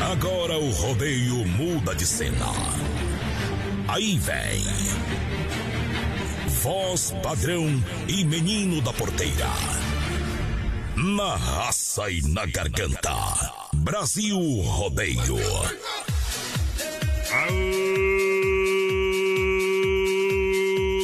Agora o rodeio muda de cena. Aí vem. Voz padrão e menino da porteira. Na raça e na garganta. Brasil Rodeio. Aô,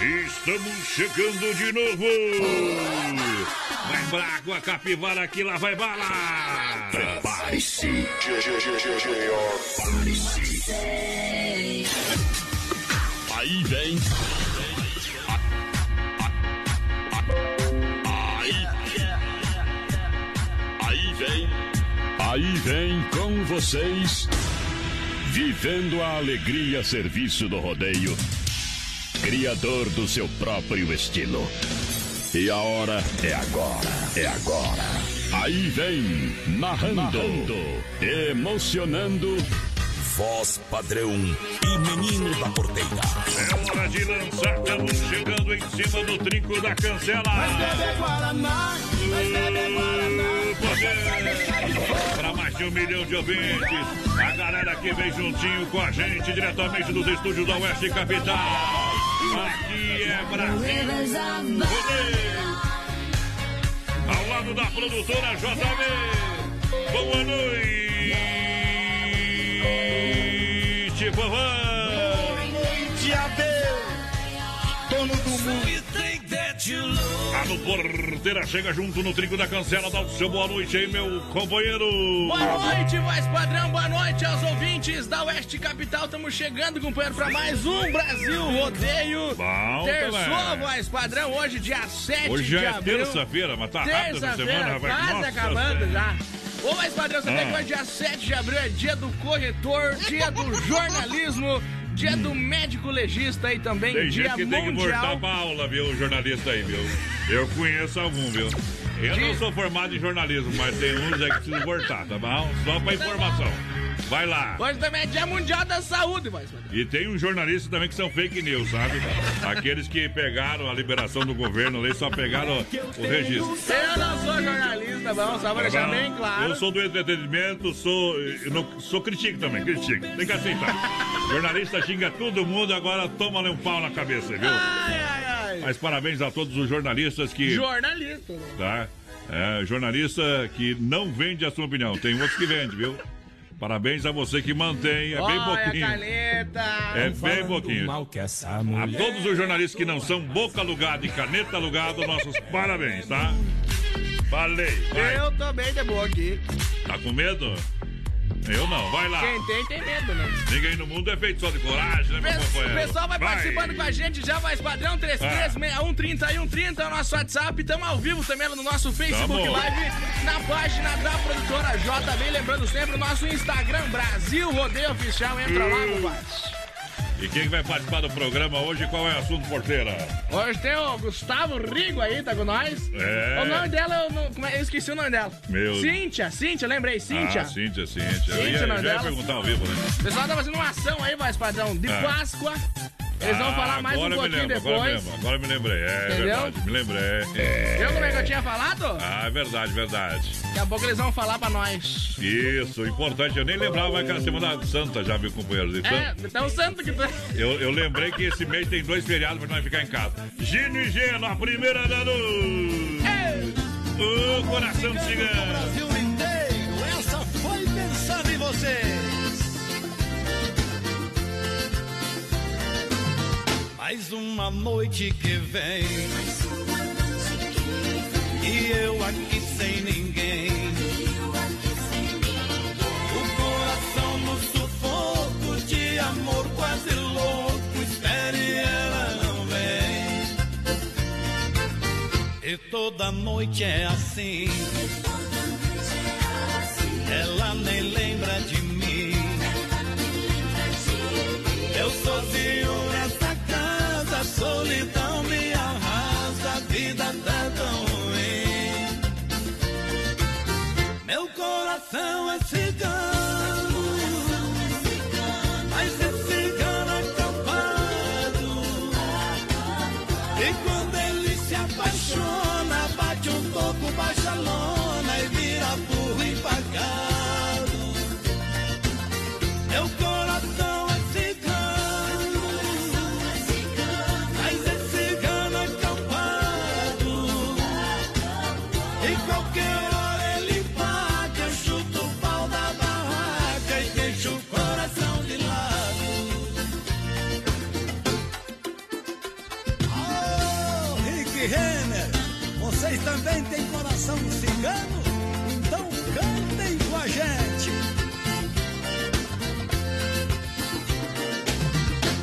Estamos chegando de novo! Vai pra água, capivara aqui, lá vai bala! Prepare-se. Prepare-se. Aí vem. Aí. Aí vem. Aí vem com vocês. Vivendo a alegria serviço do rodeio. Criador do seu próprio estilo. E a hora é agora. É agora. Aí vem, narrando, emocionando. Voz padrão e menino da porteira. É hora de lançar, estamos chegando em cima do trinco da cancela! Mas bebe Guaraná, mas bebe Guaraná. Para mais de um milhão de ouvintes, a galera que vem juntinho com a gente, diretamente dos estúdios da Oeste Capital. Aqui é Brasil. Ao lado da produtora JB. Boa noite, vovó. Noite, Abel. Dono do mundo. A no Porteira chega junto no trinco da cancela. Dá o seu boa noite aí, meu companheiro. Boa noite, voz padrão. Boa noite aos ouvintes da Oeste Capital. Estamos chegando, companheiro, para mais um Brasil Rodeio. Bom, Terçou, voz padrão. Hoje, dia 7 Hoje de já é abril. terça-feira, mas tá rápido semana, Terça-feira, rapaz. quase Nossa acabando já. Ô, voz padrão, você Ah. tem que hoje, dia 7 de abril, é dia do corretor, dia do jornalismo, dia do médico legista aí também, Tem dia gente que tem que voltar mundial. pra aula, viu, jornalista aí, viu? Eu conheço algum, viu? Eu não sou formado em jornalismo, mas tem uns aí que precisam voltar, tá bom? Só pra informação. Vai lá. Hoje também é dia mundial da saúde, padrão. E tem uns jornalistas também que são fake news, sabe? Aqueles que pegaram a liberação do governo ali, só pegaram o registro. Eu não sou jornalista, bom, só pra deixar Tá bom? bem claro. Eu sou do entretenimento, sou, não, sou critico também, critico. Tem que aceitar. Jornalista xinga todo mundo, agora toma-lhe um pau na cabeça, viu? Ai, ai, ai. Mas parabéns a todos os jornalistas que. Jornalista, né? Tá? É, jornalista que não vende a sua opinião. Tem outros que vendem, viu? Parabéns a você que mantém. É bem Olha pouquinho. É bem pouquinho. mal que essa A todos os jornalistas que não são boca alugada e caneta alugada, nossos parabéns, tá? Falei. Vai. Eu tô bem de boa aqui. Tá com medo? Eu não. Vai lá. Quem tem, tem medo, né? Ninguém no mundo é feito só de coragem, né, meu Pe- O companheiro? pessoal vai, participando com a gente, já vai padrão 33613130 é o nosso WhatsApp, estamos ao vivo também no nosso Facebook Tamo. Live, na página da produtora JB, lembrando sempre o nosso Instagram Brasil Rodeio Oficial, entra lá, compadre. E quem vai participar do programa hoje, qual é o assunto, porteira? Hoje tem o Gustavo Rigo aí, tá com nós. É. O nome dela, eu, não, é- eu esqueci o nome dela. Meu- Cíntia, Cíntia, lembrei, Cíntia. Ah, Cíntia, Cíntia. Eu Cíntia, ia, não já ia perguntar ao vivo, né? O pessoal tá fazendo uma ação aí, voz padrão, de Ah. Páscoa. Eles vão falar mais um pouquinho lembro, Agora me, depois. lembro, agora me lembrei, é Entendeu? verdade, me lembrei. É. Viu como é que eu tinha falado? Ah, é verdade, verdade. Daqui a pouco eles vão falar pra nós. Isso, importante, eu nem lembrava que era Semana Santa já, meu companheiro. Então, É, então santo que tu é. eu, eu lembrei que esse mês tem dois feriados pra nós ficar em casa. Gino e Geno, a primeira da luz. O coração O cigano. Brasil inteiro, essa foi pensando em vocês. Mais uma noite que vem. E eu aqui sem ninguém. O coração no sufoco de amor quase louco. Espere ela não vem. E toda noite é assim. Ela nem lembra de mim. Eu sozinho solidão me arrasa, a vida tá tão ruim. Meu coração é cigano,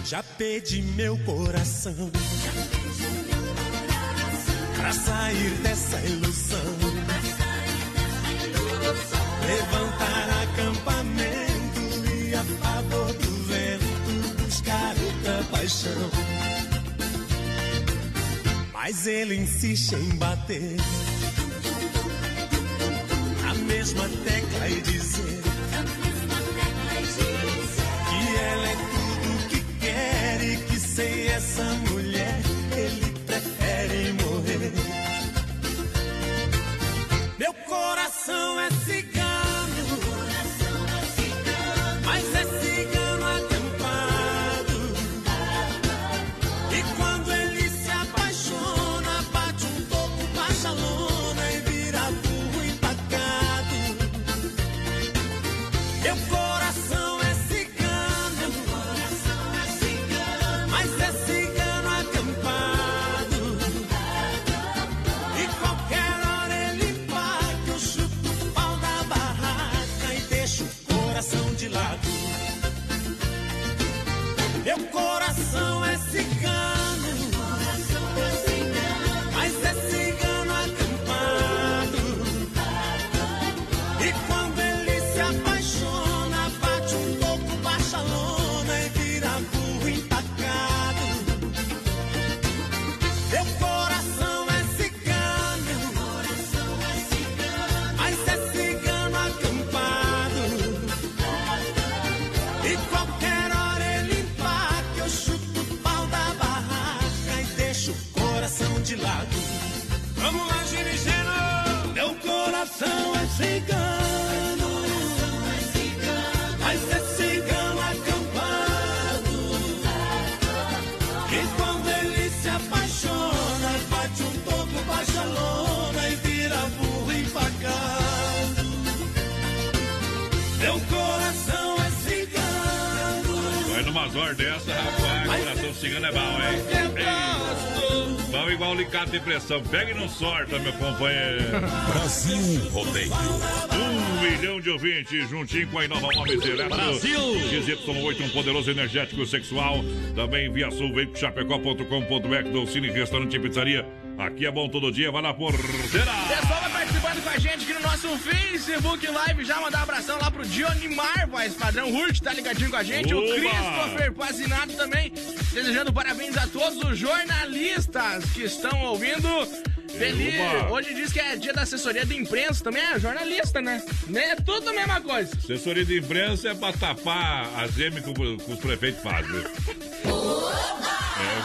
Já pedi meu coração pra sair dessa ilusão. Levantar acampamento e a favor do vento buscar outra paixão. Mas ele insiste em bater a mesma tecla e dizer sem Vai horas dessa, rapaz, coração cigano é bom, hein? Ei, Vamos igual o licado de pressão. Pega e não sorta, meu companheiro. Brasil Rodeio. Um milhão de ouvintes, juntinho com a Inova Móveis Eletro. Brasil! XY8, um poderoso energético sexual. Também via sul, vem pro chapecó.com.br, do Cine Restaurante e Pizzaria. Aqui é bom todo dia, vai na porteira. Pessoal vai participando com a gente aqui no nosso Facebook Live. Já mandar um abração lá pro Johnny Mar, voz padrão Hurt, tá ligadinho com a gente. O Oba! Christopher Pazinato também. Desejando parabéns a todos os jornalistas que estão ouvindo. Feliz. Oba! Hoje diz que é dia da assessoria de imprensa, também é jornalista, né? É tudo a mesma coisa. Assessoria de imprensa é pra tapar as M que o- que os prefeitos fazem.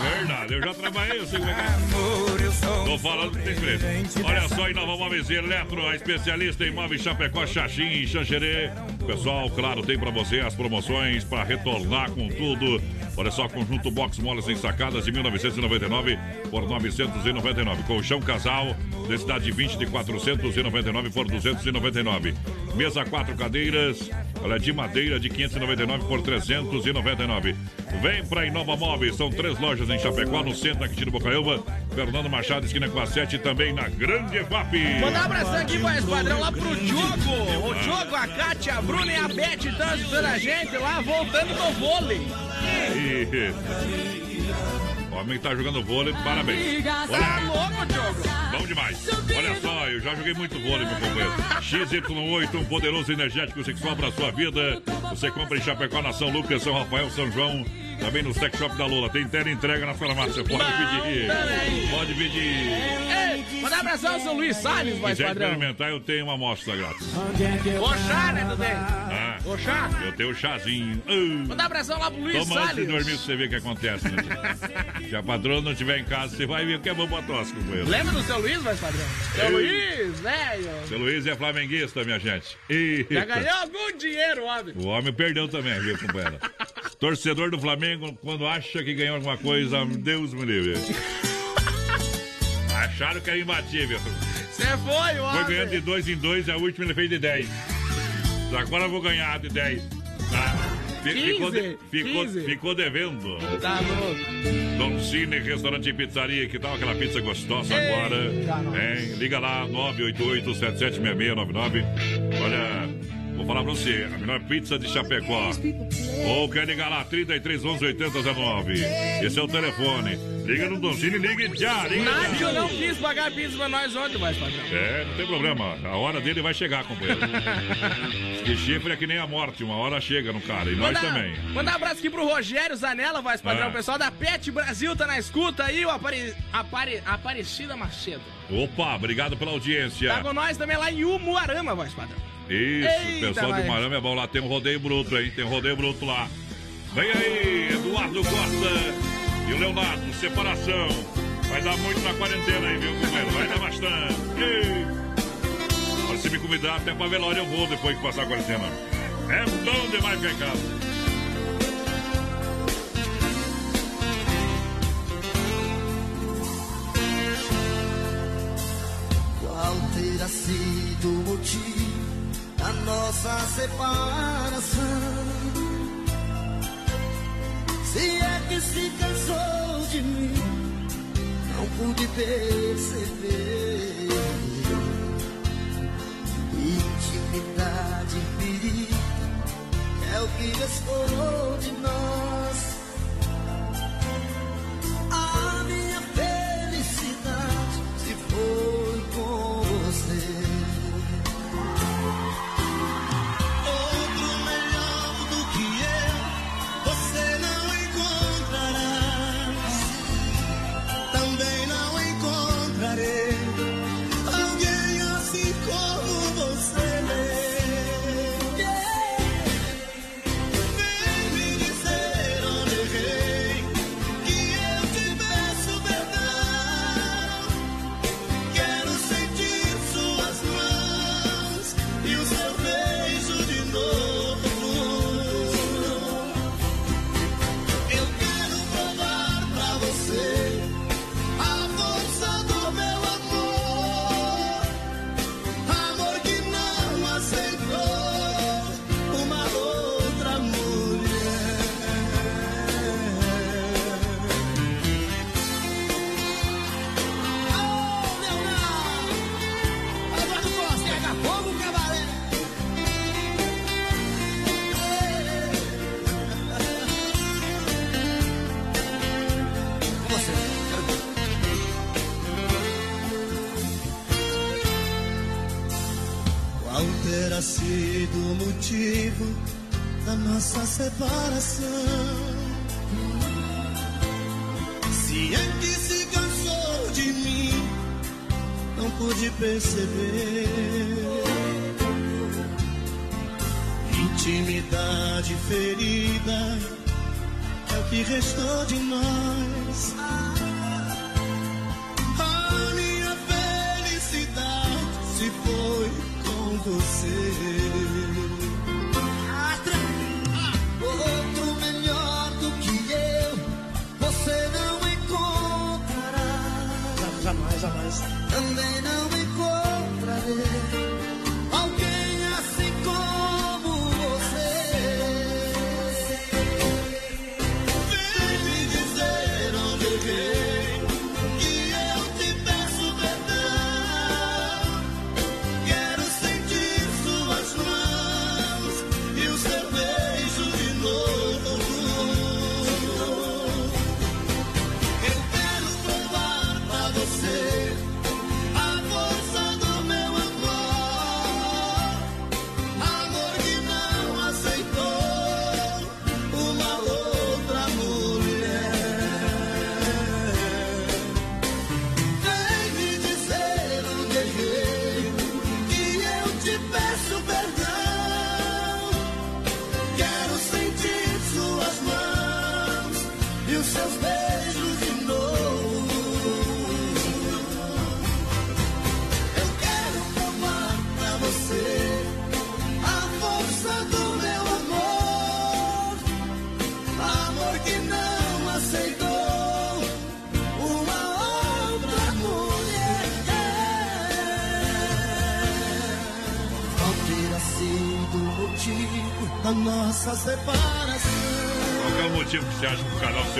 Verdade, eu já trabalhei, eu sei como é que é. Tô falando que tem preço. Olha só, Inova Móveis Eletro, a especialista em móveis Chapecó, Xaxim e Xanxerê. Pessoal, claro, tem pra você as promoções para retornar com tudo. Olha só, conjunto box molas em sacadas de 1999 por 999. Colchão casal, densidade de 20 de 499 por 299. Mesa quatro cadeiras, olha de madeira de 599 por 399. Vem pra Inova Móveis, são três lojas em Chapecó, no centro aqui de Bocaiúva, Fernando Machado, esquina com a 7 e também na Grande EFAP. Mandar um abração aqui, voz padrão, lá pro Diogo. O Diogo, a Kátia, a Bruna e a Beth estão assistindo a gente lá, voltando do vôlei. O homem que tá jogando vôlei, parabéns. Tá Olha, louco, Diogo? bom demais. Olha só, eu já joguei muito vôlei, meu companheiro. XY8, um poderoso energético sexual pra sua vida. Você compra em Chapecó, na São Lucas, São Rafael, São João. Também no Sex Shop da Lula. Tem tela entrega na farmácia. Pode pedir. também. Pode pedir. Ei, mandar um abração ao São Luís Salles, voz quiser padrão. experimentar, eu tenho uma amostra grátis. O chá, né, Dudê? Ah, O chá. eu tenho chazinho. Uh. Mandar um abração lá pro Luiz Toma antes de Salles. dormir pra você ver o que acontece. Né? Se a patroa não estiver em casa, você vai ver o que é bom pra tosse, companheiro. Lembra do seu Luiz, voz padrão? Seu Ei. Luiz, velho. Seu Luiz é flamenguista, minha gente. Eita. Já ganhou algum dinheiro, homem. O homem perdeu também, viu, companheiro? Torcedor do Flamengo, quando acha que ganhou alguma coisa, Deus me livre. Acharam que era imbatível. Você foi, homem. Foi ganhando de dois em dois, a última ele fez de 10. Agora eu vou ganhar de 10. Tá? Fi- Ficou, de- 15, ficou, 15. ficou devendo. Tá louco. Dom Cine, restaurante e pizzaria, que tal aquela pizza gostosa agora? Hein? Liga lá, 988-776699. Olha, vou falar pra você, a melhor pizza de Chapecó. Ou quer ligar lá, 33 11 8009. Esse é o telefone. Liga no Dom Cine, ligue já, liga já. Nádio não quis pagar pizza pra nós ontem, voz padrão. É, não tem problema. A hora dele vai chegar, companheiro. que chifre é que nem a morte, uma hora chega no cara. E nós Mandar- também. Mandar um abraço aqui pro Rogério Zanella, voz padrão. Ah. O pessoal da Pet Brasil tá na escuta aí, o Apare... Apare... Aparecida Macedo. Opa, obrigado pela audiência. Tá com nós também lá em Umuarama, voz padrão. Isso, Eita, pessoal de. Marama é bom lá, tem um rodeio bruto, hein? Tem um rodeio bruto lá. Vem aí, Eduardo Costa e o Leonardo, separação. Vai dar muito na quarentena aí, viu, companheiro? Vai dar bastante. Ei. Se me convidar até pra velório eu vou depois que passar a quarentena. É bom demais ficar em casa. Qual terá sido o motivo nossa separação? Se é que se cansou de mim, não pude perceber. Intimidade e perigo é o que restou de nós. Separação? Se é que se cansou de mim, não pude perceber. Intimidade ferida é o que restou de nós. A minha felicidade se foi com você.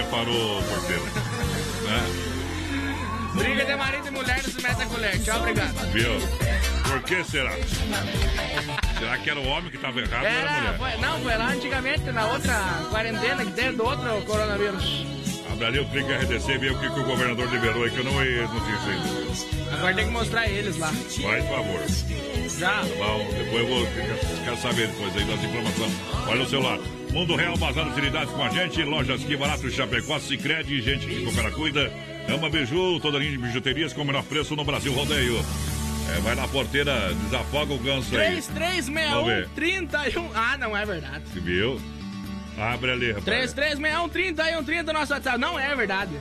Separou, porteiro? Né? Briga de marido e mulher não se mete a colher. Tchau, obrigado. Viu? Por que será? Será que era o homem que estava errado ou era a Era, mulher? foi, não, foi lá antigamente, na outra quarentena que teve do outro coronavírus. Abre ali o clique RDC e vê o que, que o governador liberou aí, que eu não, não disse ainda. Agora tem que mostrar eles lá. Faz favor. Já. Bom, depois eu vou quero saber depois aí das informações. Olha o celular. Mundo Real, bazar utilidades com a gente. Lojas que barato Chapecó, Cicred, gente que coopera, cuida. Ama Biju, toda linha de bijuterias com o menor preço no Brasil Rodeio. É, vai na porteira, desafoga o ganso aí. 3361 Vamos ver. 31. Ah, não é verdade. Viu? Abre ali, rapaz. 3361 31 30 nosso WhatsApp. Não é verdade.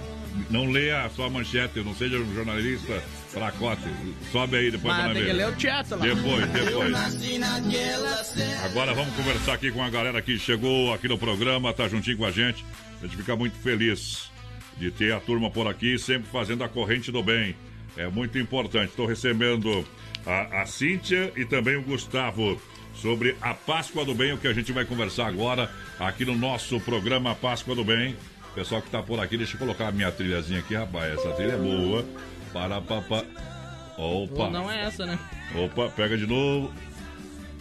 Não leia a sua manchete, não seja um jornalista fracote. Sobe aí depois Mas tem que ler ver. o teatro lá. Depois, depois. Agora vamos conversar aqui com a galera que chegou aqui no programa, tá juntinho com a gente. A gente fica muito feliz de ter a turma por aqui, sempre fazendo a corrente do bem. É muito importante. Estou recebendo a, a Cíntia e também o Gustavo sobre a Páscoa do Bem, o que a gente vai conversar agora aqui no nosso programa Páscoa do Bem. Pessoal que está por aqui, deixa eu colocar a minha trilhazinha aqui, rapaz. Essa trilha é boa. Para, papá. Opa. Ou não é essa, né? Opa, pega de novo.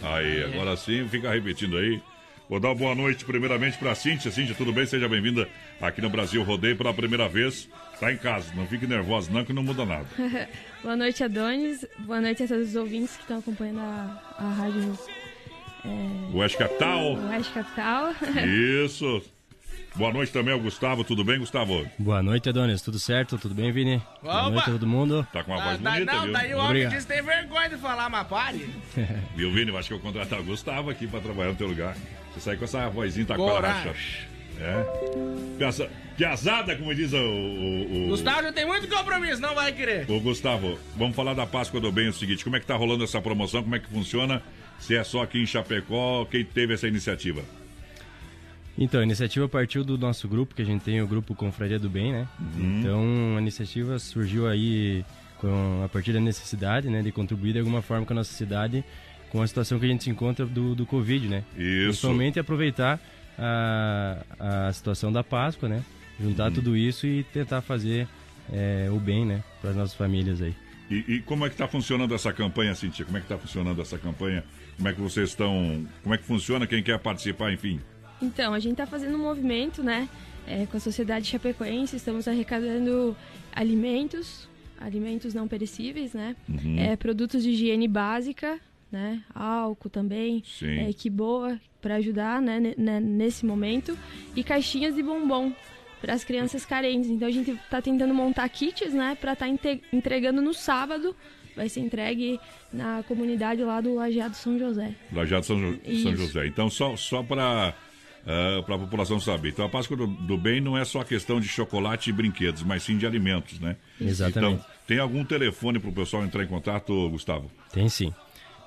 Aí, agora sim, fica repetindo aí. Vou dar uma boa noite primeiramente para Cíntia. Cíntia, tudo bem? Seja bem-vinda aqui no Brasil Rodeio pela primeira vez. Tá em casa, não fique nervosa não que não muda nada. Boa noite, Adonis. Boa noite a todos os ouvintes que estão acompanhando a, a rádio Oeste Capital. Oeste Capital. Isso. Boa noite também ao Gustavo, tudo bem, Gustavo? Boa noite, Adonis. Tudo certo? Tudo bem, Vini? Boa noite a todo mundo. Tá com uma Ah, voz daí- bonita, não, viu? daí o homem disse que tem vergonha de falar, mas pare. Viu, Vini? Acho que eu vou contratar o Gustavo aqui para trabalhar no teu lugar. Você sai com essa vozinha, tá com a Coragem. racha. É. Piaza- Piazada, como diz o- o- o, Gustavo já tem muito compromisso, não vai querer. Ô Gustavo, vamos falar da Páscoa do Bem o seguinte, como é que tá rolando essa promoção, como é que funciona? Se é só aqui em Chapecó, quem teve essa iniciativa? Então, a iniciativa partiu do nosso grupo, que a gente tem o grupo Confraria do Bem, né? Então, a iniciativa surgiu aí com, a partir da necessidade, né? De contribuir de alguma forma com a nossa cidade, com a situação que a gente se encontra do, do Covid, né? Isso. Principalmente aproveitar a, a situação da Páscoa, né? Juntar tudo isso e tentar fazer é, o bem, né? Para as nossas famílias aí. E, e como é que tá funcionando essa campanha, Cintia? Como é que tá funcionando essa campanha? Como é que vocês estão... Como é que funciona? Quem quer participar, enfim? Então, a gente está fazendo um movimento, né? é, com a sociedade chapecoense, estamos arrecadando alimentos, alimentos não perecíveis, né? É, produtos de higiene básica, né? Álcool também, Sim. é, que boa para ajudar, né? ne- Nesse momento e caixinhas de bombom para as crianças carentes. Então a gente está tentando montar kits, né? Para estar entregando no sábado. Vai ser entregue na comunidade lá do Lajeado São José. Lajeado São, Jo- São Isso. José. Então, só, só para Uh, para a população saber. Então, a Páscoa do, do, Bem não é só questão de chocolate e brinquedos, mas sim de alimentos, né? Exatamente. Então, tem algum telefone para o pessoal entrar em contato, Gustavo? Tem sim.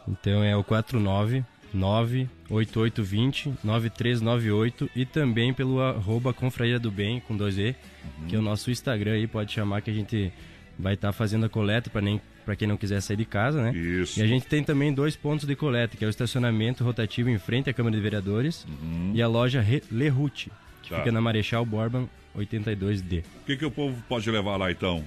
Então é o 49 98820 9398 e também pelo arroba Confraria do Bem com 2E, uhum. que é o nosso Instagram aí, pode chamar que a gente vai estar tá fazendo a coleta para nem para quem não quiser sair de casa, né? Isso. E a gente tem também dois pontos de coleta, que é o estacionamento rotativo em frente à Câmara de Vereadores uhum. e a loja Lerute, que tá. fica na Marechal Borban 82D. O que, que o povo pode levar lá então?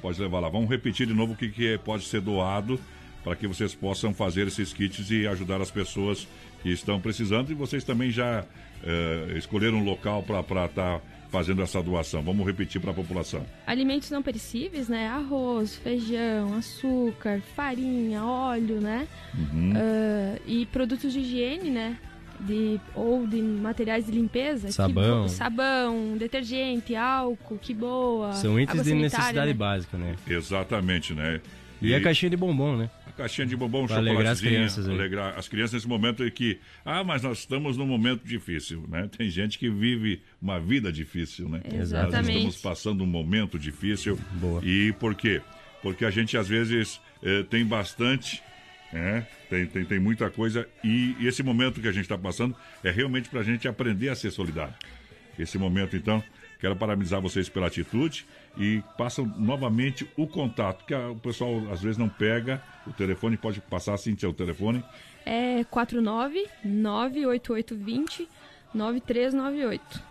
Pode levar lá. Vamos repetir de novo o que, que pode ser doado para que vocês possam fazer esses kits e ajudar as pessoas que estão precisando. E vocês também já uh, escolheram um local para estar tá fazendo essa doação. Vamos repetir para a população. Alimentos não perecíveis, né? Arroz, feijão, açúcar, farinha, óleo, né? Uhum. Uh, e produtos de higiene, né? De, ou de materiais de limpeza. Sabão. Que, sabão, detergente, álcool, que boa. São itens de necessidade né? básica, né? Exatamente, né? E, e a caixinha de bombom, né? Caixinha de bombom, pra alegrar as crianças. Alegrar as crianças nesse momento em que, ah, mas nós estamos num momento difícil, né? Tem gente que vive uma vida difícil, né? Exatamente. Nós estamos passando um momento difícil. Boa. E por quê? Porque a gente às vezes eh, tem bastante, né? Tem, tem, tem muita coisa e, e esse momento que a gente está passando é realmente para a gente aprender a ser solidário. Esse momento, então, quero parabenizar vocês pela atitude e passam novamente o contato, que a, o pessoal às vezes não pega o telefone, pode passar assim, o telefone. É 49 98820 9398.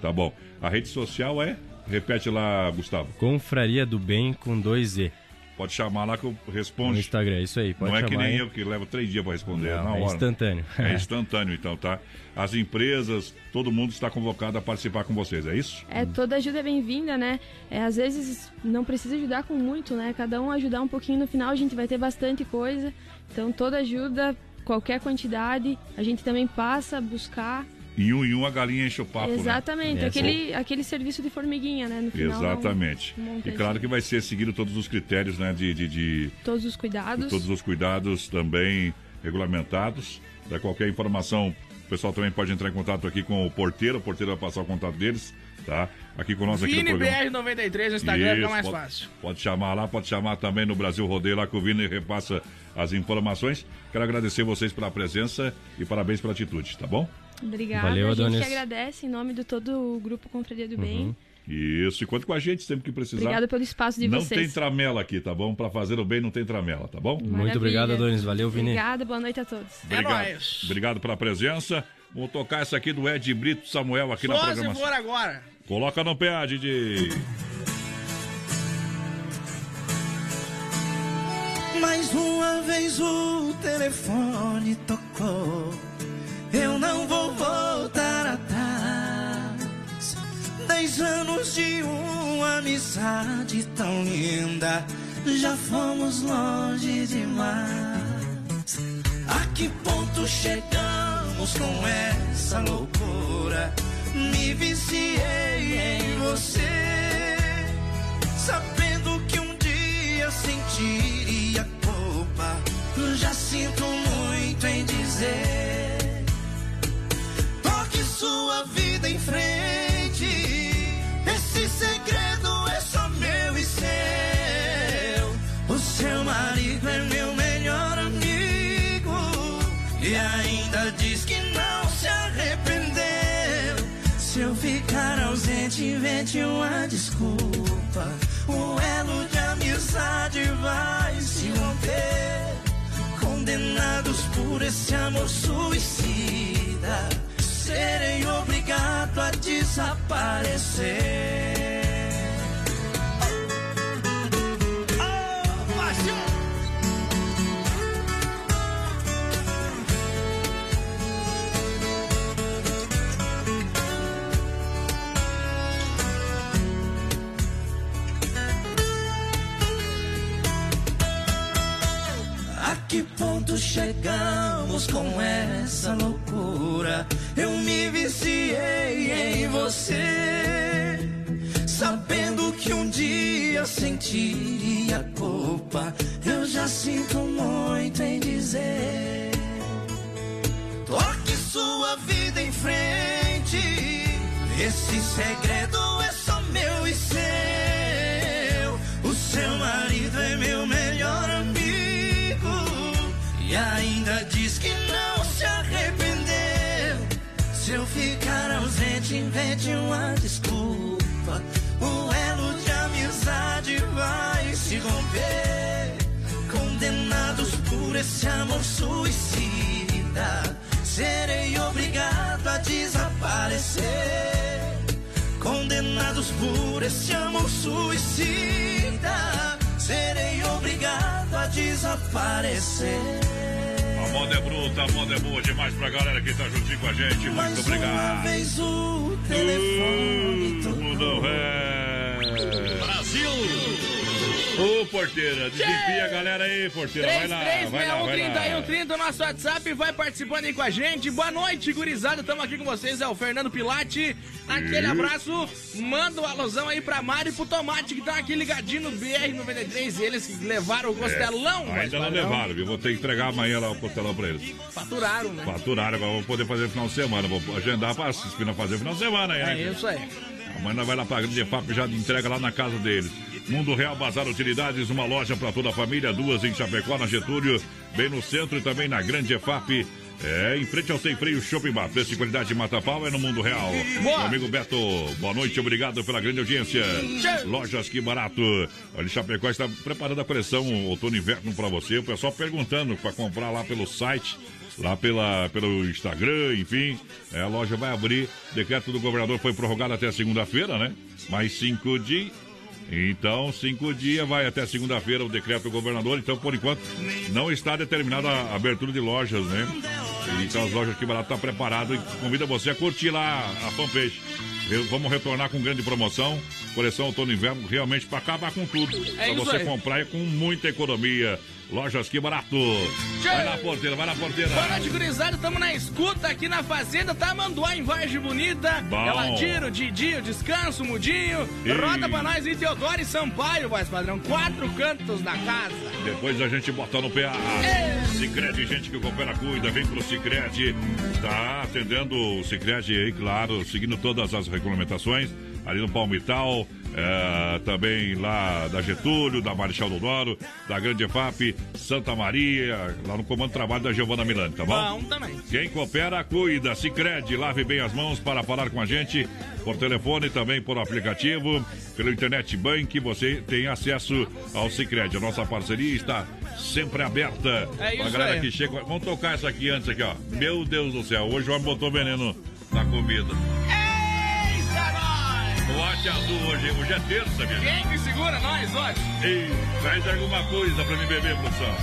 Tá bom. A rede social é? Repete lá, Gustavo. Confraria do Bem com dois E. Pode chamar lá que eu respondo. No Instagram, isso aí. Pode não é que nem aí. eu que leva três dias para responder. Não, na é hora. instantâneo. É instantâneo, então, tá? As empresas, todo mundo está convocado a participar com vocês, é isso? É, toda ajuda é bem-vinda, né? É, às vezes não precisa ajudar com muito, né? Cada um ajudar um pouquinho no final, a gente vai ter bastante coisa. Então, toda ajuda, qualquer quantidade, a gente também passa a buscar em um em um a galinha enche o papo, né? Exatamente, né? aquele, aquele serviço de formiguinha, né? No final, Exatamente. Um e claro que vai ser seguido todos os critérios, né? De, de, de todos os cuidados. todos os cuidados também regulamentados. Para qualquer informação, o pessoal também pode entrar em contato aqui com o porteiro, o porteiro vai passar o contato deles, tá? Aqui com nós aqui Vini no programa. BR93 no Instagram, Isso, fica mais pode, fácil. Pode chamar lá, pode chamar também no Brasil Rodeio lá que o Vini repassa as informações. Quero agradecer vocês pela presença e parabéns pela atitude, tá bom? Obrigada. Valeu, a gente Adonis. que agradece em nome de todo o Grupo Confraria do Bem. Uhum. Isso, e conta com a gente sempre que precisar. Obrigada pelo espaço de não vocês. Não tem tramela aqui, tá bom? Para fazer o bem não tem tramela, tá bom? Maravilha. Muito obrigado, Adonis. Valeu, Vini. Obrigada, boa noite a todos. Obrigado. É nóis. Obrigado pela presença. Vamos tocar essa aqui do Ed Brito Samuel aqui Só na programação. se agora. Coloca no PA, DJ. Mais uma vez o telefone tocou eu não vou voltar atrás. Dez anos de uma amizade tão linda, já fomos longe demais. A que ponto chegamos com essa loucura? Me viciei em você, sabendo que um dia sentiria culpa. Já sinto muito em dizer sua vida em frente. Esse segredo é só meu e seu. O seu marido é meu melhor amigo. E ainda diz que não se arrependeu. Se eu ficar ausente, invente uma desculpa. O elo de amizade vai se romper. Condenados por esse amor suicida serem obrigados a desaparecer. que ponto chegamos com essa loucura? Eu me viciei em você, sabendo que um dia sentiria culpa. Eu já sinto muito em dizer: toque sua vida em frente Esse segredo é invente uma desculpa. O elo de amizade vai se romper. Condenados por esse amor suicida. Serei obrigado a desaparecer. Condenados por esse amor suicida. Serei obrigado a desaparecer. Moda é bruta, a moda é boa demais pra galera que tá juntinho com a gente. Muito Mais uma obrigado. vez o telefone Tudo é. Ô, porteira, desempia a galera aí, porteira. Vai lá, vai lá, vai lá. 336130, nosso WhatsApp, vai participando aí com a gente. Boa noite, gurizada. Estamos aqui com vocês, é o Fernando Pilate. Aquele abraço, manda um alusão aí pra Mari e pro Tomate, que estão aqui ligadinho no BR-93. Eles que levaram o costelão. É, mas ainda não levaram, viu? Vou ter que entregar amanhã lá o costelão pra eles. Faturaram, né? Faturaram, agora vou poder fazer final de semana. Vou agendar pra assistir fazer final de semana aí, né? É isso aí. Amanhã vai lá pra Grande FAP já entrega lá na casa deles. Mundo Real Bazar Utilidades, uma loja para toda a família, duas em Chapecó, na Getúlio, bem no centro e também na Grande FAP. É, em frente ao Sem Freio Shopping Bar. Preço e qualidade de Mata Pau é no Mundo Real. Boa. Meu amigo Beto, boa noite, obrigado pela grande audiência. Lojas Que Barato. Olha, Chapecó está preparando a coleção outono e inverno para você. O pessoal perguntando para comprar lá pelo site lá pela, pelo Instagram, enfim. É, a loja vai abrir. Decreto do governador foi prorrogado até segunda-feira, né? Mais cinco dias. Então, cinco dias, vai até segunda-feira o decreto do governador. Então, por enquanto, não está determinada a abertura de lojas, né? Então, as lojas que barato está preparado e convida você a curtir lá a fanpage. Vamos retornar com grande promoção. Coleção outono e inverno, realmente para acabar com tudo. É para você aí. comprar e com muita economia. Lojas que barato. Vai lá, porteira, vai lá, porteira. Boa noite, gurizada. Estamos na escuta aqui na Fazenda. Tá Manduá em Vargem Bonita. Bom. Eladiro, Didinho, Descanso, Mudinho. E- Roda pra nós em Teodoro e Sampaio, voz padrão. Quatro cantos da casa. Depois a gente bota no PA. Cicrete, gente que coopera, cuida, vem pro Cicrete. Tá atendendo o Cicrete aí, claro, seguindo todas as regulamentações. Ali no Palmital, é, também lá da Getúlio, da Marechal Dodoro, da Grande EFAP, Santa Maria, lá no comando de trabalho da Giovana Milani, tá bom? Bom também. Quem coopera, cuida. Cicred, lave bem as mãos para falar com a gente por telefone, também por aplicativo, pelo internet bank. Você tem acesso ao Cicred. A nossa parceria está sempre aberta. É isso a galera aí. que chega. Vamos tocar essa aqui antes aqui, ó. Meu Deus do céu, hoje o homem botou veneno na comida. Boate azul hoje, hoje é terça, minha. Quem que segura nós hoje? Ei, traz alguma coisa pra me beber, produção.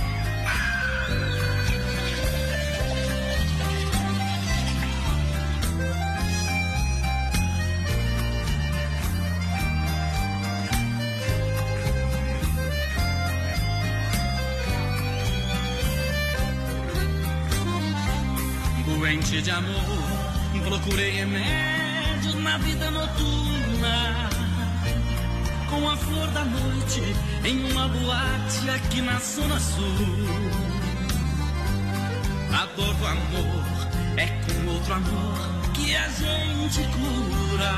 Doente de amor, procurei remédios na vida noturna. Com a flor da noite em uma boate aqui na Zona Sul. A dor do amor é com outro amor que a gente cura.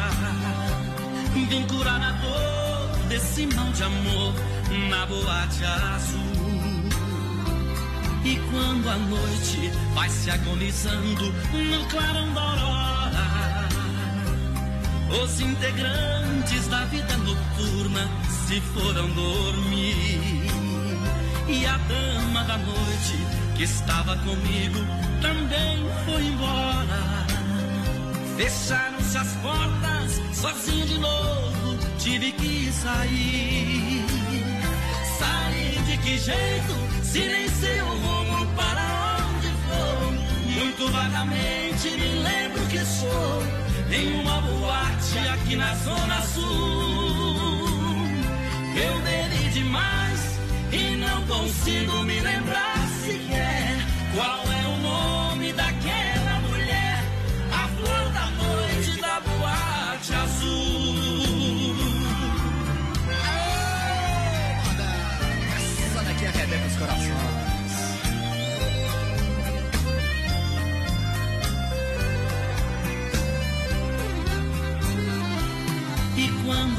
Vim curar a dor desse mal de amor na boate azul. E quando a noite vai se agonizando no clarão da aurora, os integrantes da vida noturna se foram dormir. E a dama da noite que estava comigo também foi embora. Fecharam-se as portas, sozinho de novo, tive que sair. Sair de que jeito? Se nem sei o rumo para onde vou. Muito vagamente me lembro que sou em uma boate aqui na Zona Sul. Eu bebi demais e não consigo me lembrar sequer qual é o nome daquela mulher. A flor da noite da boate azul. Essa daqui os corações.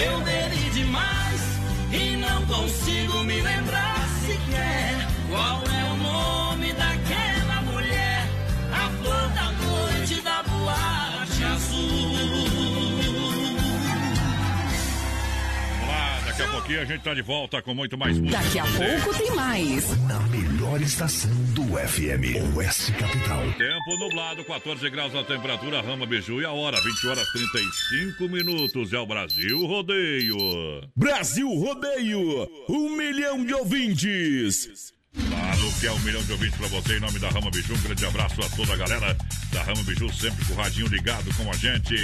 Eu bebi demais e não consigo me lembrar sequer qual é lá, daqui a gente tá de volta com muito mais música. Daqui a pouco tem mais. Na melhor estação do FM, Oeste Capital. Tempo nublado, 14 graus a temperatura, Rama Biju e a hora, 20 horas 35 minutos. É o Brasil Rodeio. Brasil Rodeio, um milhão de ouvintes. Claro que é um milhão de ouvintes pra você em nome da Rama Biju. Um grande abraço a toda a galera da Rama Biju, sempre com o radinho ligado com a gente.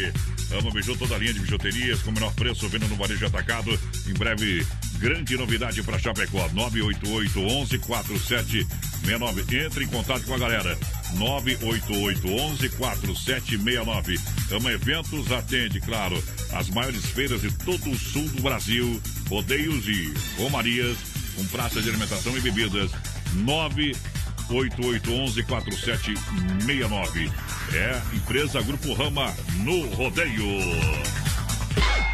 Rama Biju, toda a linha de bijuterias com o menor preço, venda no varejo atacado. Em breve, grande novidade para Chapecó, 988 11 4769. Entre em contato com a galera. 988 11 4769. Rama Eventos atende, claro, as maiores feiras de todo o sul do Brasil, rodeios e romarias com praça de alimentação e bebidas. 988114769. É empresa Grupo Rama no rodeio.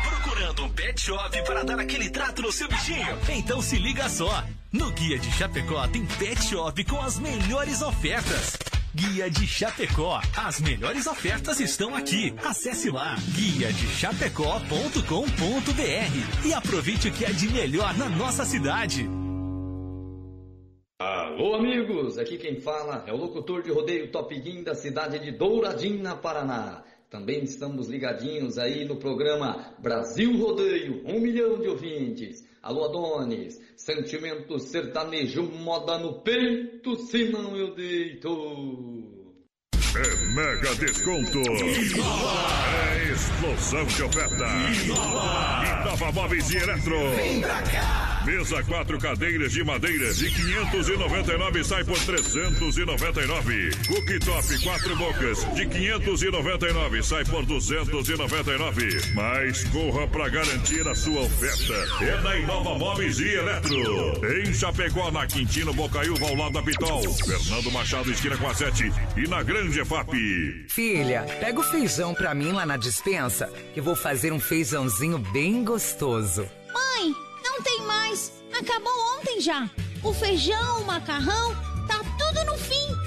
Procurando um pet shop para dar aquele trato no seu bichinho? Então se liga só. No Guia de Chapecó tem pet shop com as melhores ofertas. Guia de Chapecó. As melhores ofertas estão aqui. Acesse lá guia de chapecó.com.br e aproveite o que é de melhor na nossa cidade. Alô, amigos! Aqui quem fala é o locutor de rodeio Top Guim da cidade de Douradina, Paraná. Também estamos ligadinhos aí no programa Brasil Rodeio, um milhão de ouvintes. Alô, Adonis, sentimento sertanejo, moda no peito, senão eu deito. É mega desconto. É explosão de oferta. Inova Móveis e Eletro. Vem pra cá. Mesa quatro cadeiras de madeira de 599 sai por 399. Cooktop quatro bocas de 599 sai por 299. Mas corra pra garantir a sua oferta. É na Inova Móveis e Eletro. Em Chapecó, na Quintino Bocaiúva, ao lado da Pitol. Fernando Machado, esquina com a 7. E na Grande FAP. Filha, pega o feijão pra mim lá na dispensa, que eu vou fazer um feijãozinho bem gostoso. Mãe, não tem mais. Acabou ontem já. O feijão, o macarrão,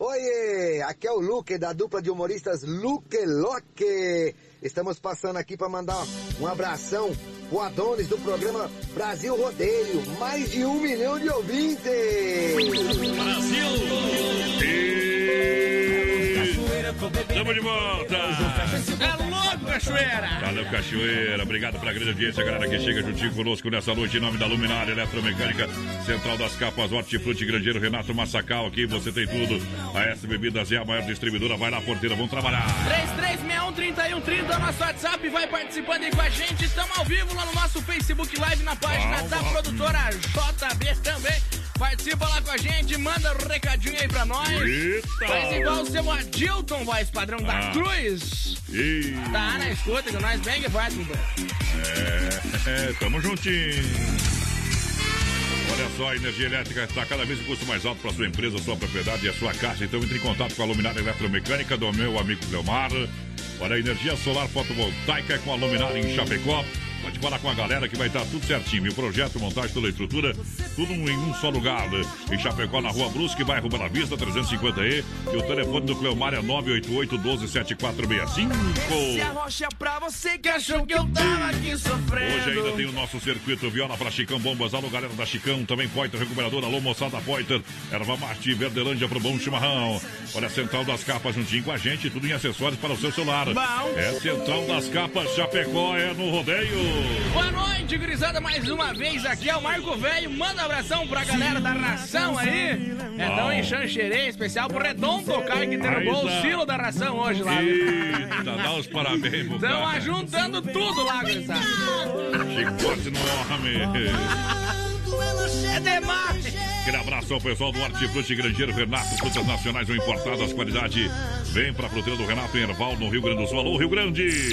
Oi, aqui é o Luque da dupla de humoristas Luque Loque. Estamos passando aqui para mandar um abração pro Adonis do programa Brasil Rodeio. Mais de um milhão de ouvintes! Brasil! Estamos de volta! Cachoeira! Valeu, Cachoeira. Obrigado pela grande audiência, galera que chega juntinho conosco nessa noite, em nome da Luminária Eletromecânica, Central das Capas, Hortifruti, Grangeiro Renato Massacal. Aqui você tem tudo. A S Bebidas é a maior distribuidora. Vai lá, porteira, vamos trabalhar. 3361-3130 é nosso WhatsApp, vai participando aí com a gente. Estamos ao vivo lá no nosso Facebook Live, na página da produtora JB também. Participa lá com a gente, manda um recadinho aí pra nós. Eita. Faz igual o seu Adilton, voz padrão da Ah. Cruz. Ih. Tá na escuta com nós, bem que faz. É, é, tamo juntinho. Olha só, a energia elétrica está cada vez um custo mais alto para sua empresa, sua propriedade e a sua casa. Então entre em contato com a luminária eletromecânica do meu amigo Cleomar. Olha, a energia solar fotovoltaica com a luminária em Chapecó. Pode falar com a galera que vai estar tudo certinho. O projeto, montagem, toda a estrutura, tudo em um só lugar. Em Chapecó, na rua Brusque, bairro Bela Vista, 350E. E o telefone do Cleomar é 988 12 7465. rocha pra você que achou que eu tava aqui sofrendo. Hoje ainda tem o nosso circuito Viola para Chicão Bombas. Alô, galera da Chicão, também Poiter Recuperador. Alô, moçada Poiter. Erva Mate, Verdelândia pro bom chimarrão. Olha a Central das Capas juntinho com a gente, tudo em acessórios para o seu celular. É Central das Capas, Chapecó, é no rodeio. Boa noite, gurizada, mais uma vez aqui é o Marco Velho. Manda um abração pra galera da ração aí. É tão Bom. em Xanxerê, especial pro Redondo, o cara que derrubou Aí o tá. silo da ração hoje lá. Eita, dá os parabéns pro Estão ajuntando tudo lá, gurizada. Chicote no homem. É demais. Aquele abraço ao pessoal do Hortifruti Grangeiro Renato, frutas nacionais ou importadas, qualidade. Vem pra fruteira do Renato em Erval, no Rio Grande do Sul. Alô, Rio Grande!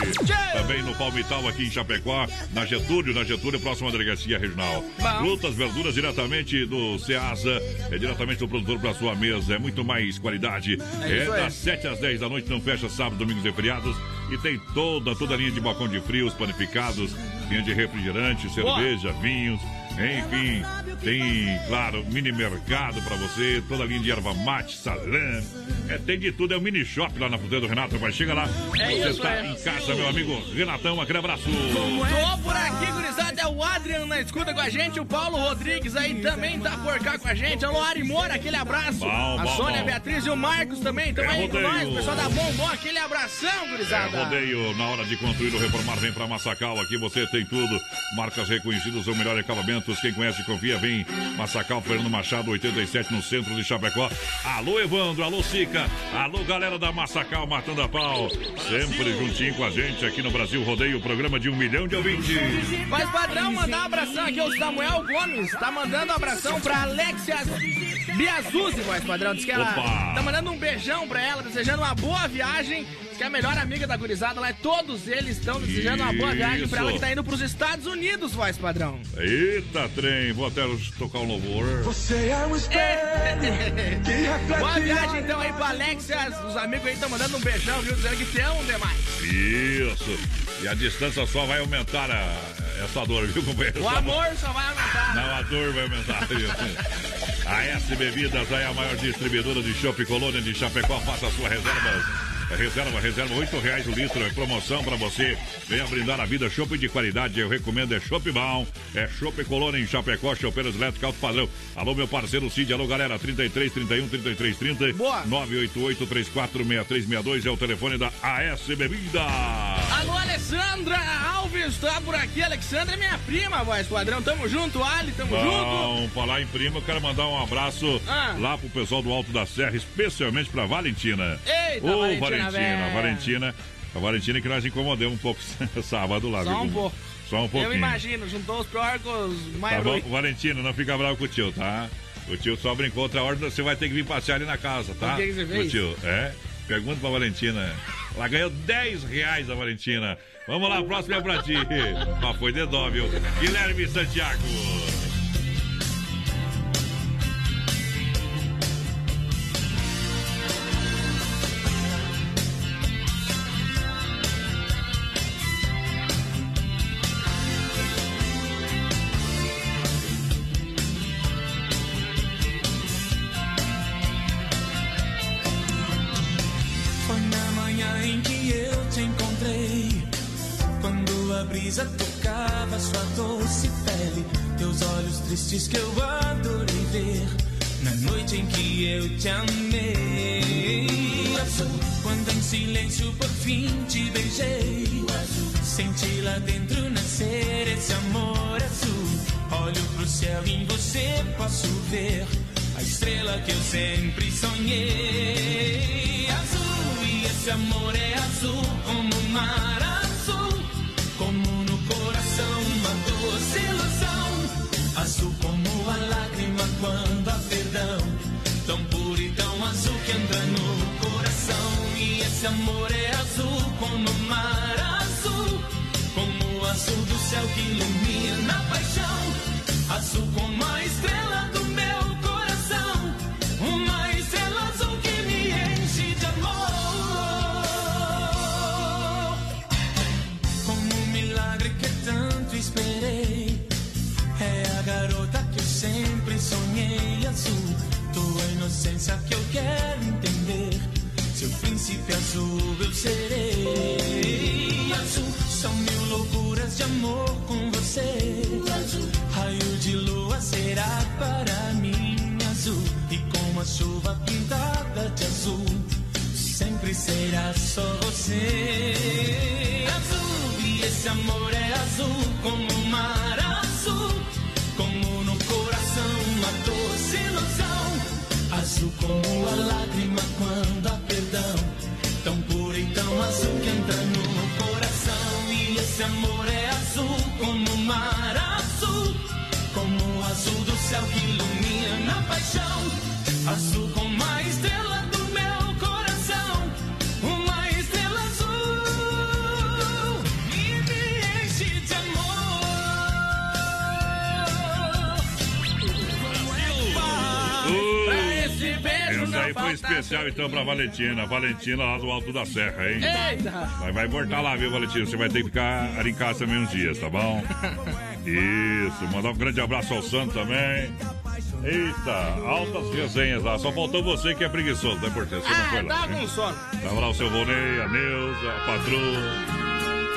Também no Palmital, aqui em Chapecó, na Getúlio, na Getúlio, próxima delegacia regional. Frutas, verduras diretamente do Ceasa, é diretamente do produtor pra sua mesa. É muito mais qualidade. É É, das 7 às 10 da noite, não fecha sábado, domingos e feriados. E tem toda, toda a linha de balcão de frios, panificados, linha de refrigerante, cerveja, vinhos. Enfim, tem, claro, mini mercado pra você, toda a linha de erva mate, salame. É, tem de tudo, é o mini shop lá na fruteira do Renato. Vai, chega lá. É você isso, tá é. em casa, meu amigo Renatão, aquele abraço. Tô por aqui, gurizada. É o Adriano na escuta com a gente. O Paulo Rodrigues aí também tá por cá com a gente. Alô, Ari Moura, aquele abraço. Bom, a bom, Sônia bom. Beatriz e o Marcos também estão É aí com rodeio. nós. O pessoal da Bombom, aquele abração, É gurizada. rodeio, na hora de construir ou reformar, vem pra Massacal. Aqui você tem tudo. Marcas reconhecidas, o melhor acabamentos. Quem conhece, confia, vem. Massacal, Fernando Machado, 87, no centro de Chapecó. Alô, Evandro, alô, Sica. Alô, galera da Massacal, matando a pau. Sempre juntinho com a gente aqui no Brasil Rodeio, programa de um milhão de ouvintes. Mas padrão, mandar um abração aqui, o Samuel Gomes tá mandando um abração pra Alexia Biazuzzi, voz padrão. Diz que ela Opa! tá mandando um beijão pra ela, desejando uma boa viagem. Que é a melhor amiga da gurizada lá, todos eles estão desejando uma boa viagem pra ela que tá indo pros Estados Unidos, voz padrão. Eita, trem, vou até tocar um louvor. Você é um espelho Boa viagem então aí pra Alexia, os amigos aí estão mandando um beijão, viu? Dizendo que te amam demais. Isso. E a distância só vai aumentar a- essa dor, viu, companheiro? O amor só vai aumentar. Não, a dor vai aumentar. viu? A S Bebidas é a maior distribuidora de chopp Colônia de Chapecó. Faça sua reserva. Reserva, reserva, oito reais o litro, é promoção pra você. Venha brindar a vida, chopp de qualidade, eu recomendo, é chopp bom. É chopp Colônia em Chapecó, chopeiras elétricas alto padrão. Alô, meu parceiro Cid, alô, galera, 33, 31, 33, 30. Boa. 988 34 6362 é o telefone da AS Bebidas. Alô, Alessandra Alves, tá por aqui. Alexandra é minha prima, voz padrão. Tamo junto, Ali, tamo junto. Bom, falar em prima, eu quero mandar um abraço Ah. lá pro pessoal do Alto da Serra, especialmente pra Valentina. Eita, Ô, Valentina, Valentina, véia. Valentina. A Valentina que nós incomodamos um pouco sábado lá, Só viu? um pouco. Só um pouquinho. Eu imagino, juntou os porcos mais Tá bom. Valentina, não fica bravo com o tio, tá? O tio só brincou outra hora, você vai ter que vir passear ali na casa, tá? O que que você O fez? tio, é? Pergunta pra Valentina. Ela ganhou 10 reais, a Valentina. Vamos lá, próximo é pra ti. Mas foi de dó, viu? Guilherme Santiago. Não aí foi especial então pra Valentina. Valentina lá do Alto da Serra, hein? Eita! Mas vai voltar lá, viu, Valentina? Você vai ter que ficar ali em casa também uns dias, tá bom? Isso, mandar um grande abraço ao Santo também. Eita, altas resenhas lá. Só faltou você que é preguiçoso, né, Porteiro? Você não Ah, foi lá. tava né? com sono. Tava lá o seu Vonei, a Neuza, a patroa.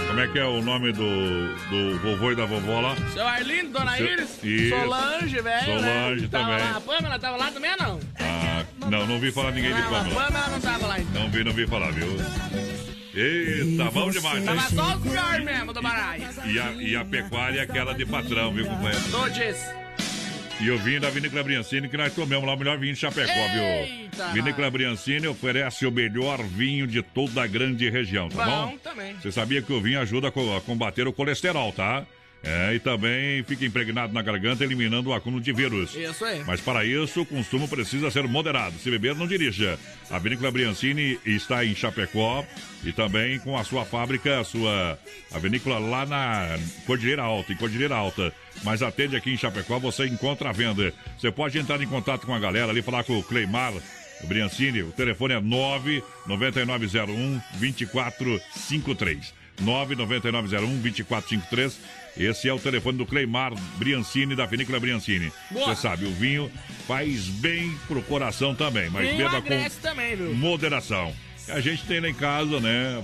Como é que é o nome do, do vovô e da vovó lá? Seu Arlindo, Dona Iris, Isso. Solange, velho. Solange né? Tava também. Lá. A Pamela tava lá também não? Ah, não, não vi falar ninguém de Não, a Pâmela. Pamela não tava lá então. Não vi, não vi falar, viu? Eita, bom demais, Tava hein? só os piores mesmo do baralho. E a, e a pecuária é aquela de patrão, viu, companheiro? Todos. E o vinho da Vinícola Briancini, que nós tomamos lá o melhor vinho de Chapecó, Eita! viu? Vinícola Briancini oferece o melhor vinho de toda a grande região, tá bom? Bom também. Você sabia que o vinho ajuda a combater o colesterol, tá? É, e também fica impregnado na garganta, eliminando o acúmulo de vírus. Isso aí. Mas para isso, o consumo precisa ser moderado. Se beber, não dirija. A Vinícola Briancini está em Chapecó e também com a sua fábrica, a sua a vinícola lá na Cordilheira Alta, em Cordilheira Alta. Mas atende aqui em Chapecó, você encontra a venda. Você pode entrar em contato com a galera ali, falar com o Cleimar Briancini. O telefone é 99901 2453. 99901 2453. Esse é o telefone do Cleimar Briancini, da Vinícola Briancini. Você sabe, o vinho faz bem pro coração também, mas beba com também, moderação. A gente tem lá em casa, né?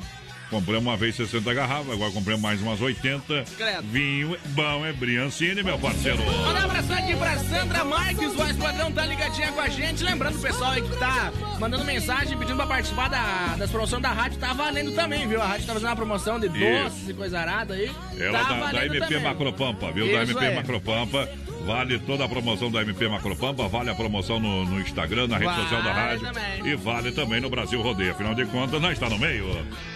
Compramos uma vez 60 garrafas, agora compramos mais umas 80. Credo. Vinho bom é Briancini, meu parceiro. Manda um abração aqui pra Sandra Marques, voz padrão, tá ligadinha com a gente. Lembrando o pessoal aí que tá mandando mensagem, pedindo pra participar da, das promoções da rádio, tá valendo também, viu? A rádio tá fazendo uma promoção de doces e coisa arada aí. Ela tá da, da MP também. Macropampa, viu? da Isso MP aí. Macropampa. Vale toda a promoção da MP Macropampa, vale a promoção no, no Instagram, na rede Vale social da rádio. também. E vale também no Brasil Rodeio. Afinal de contas, nós está no meio.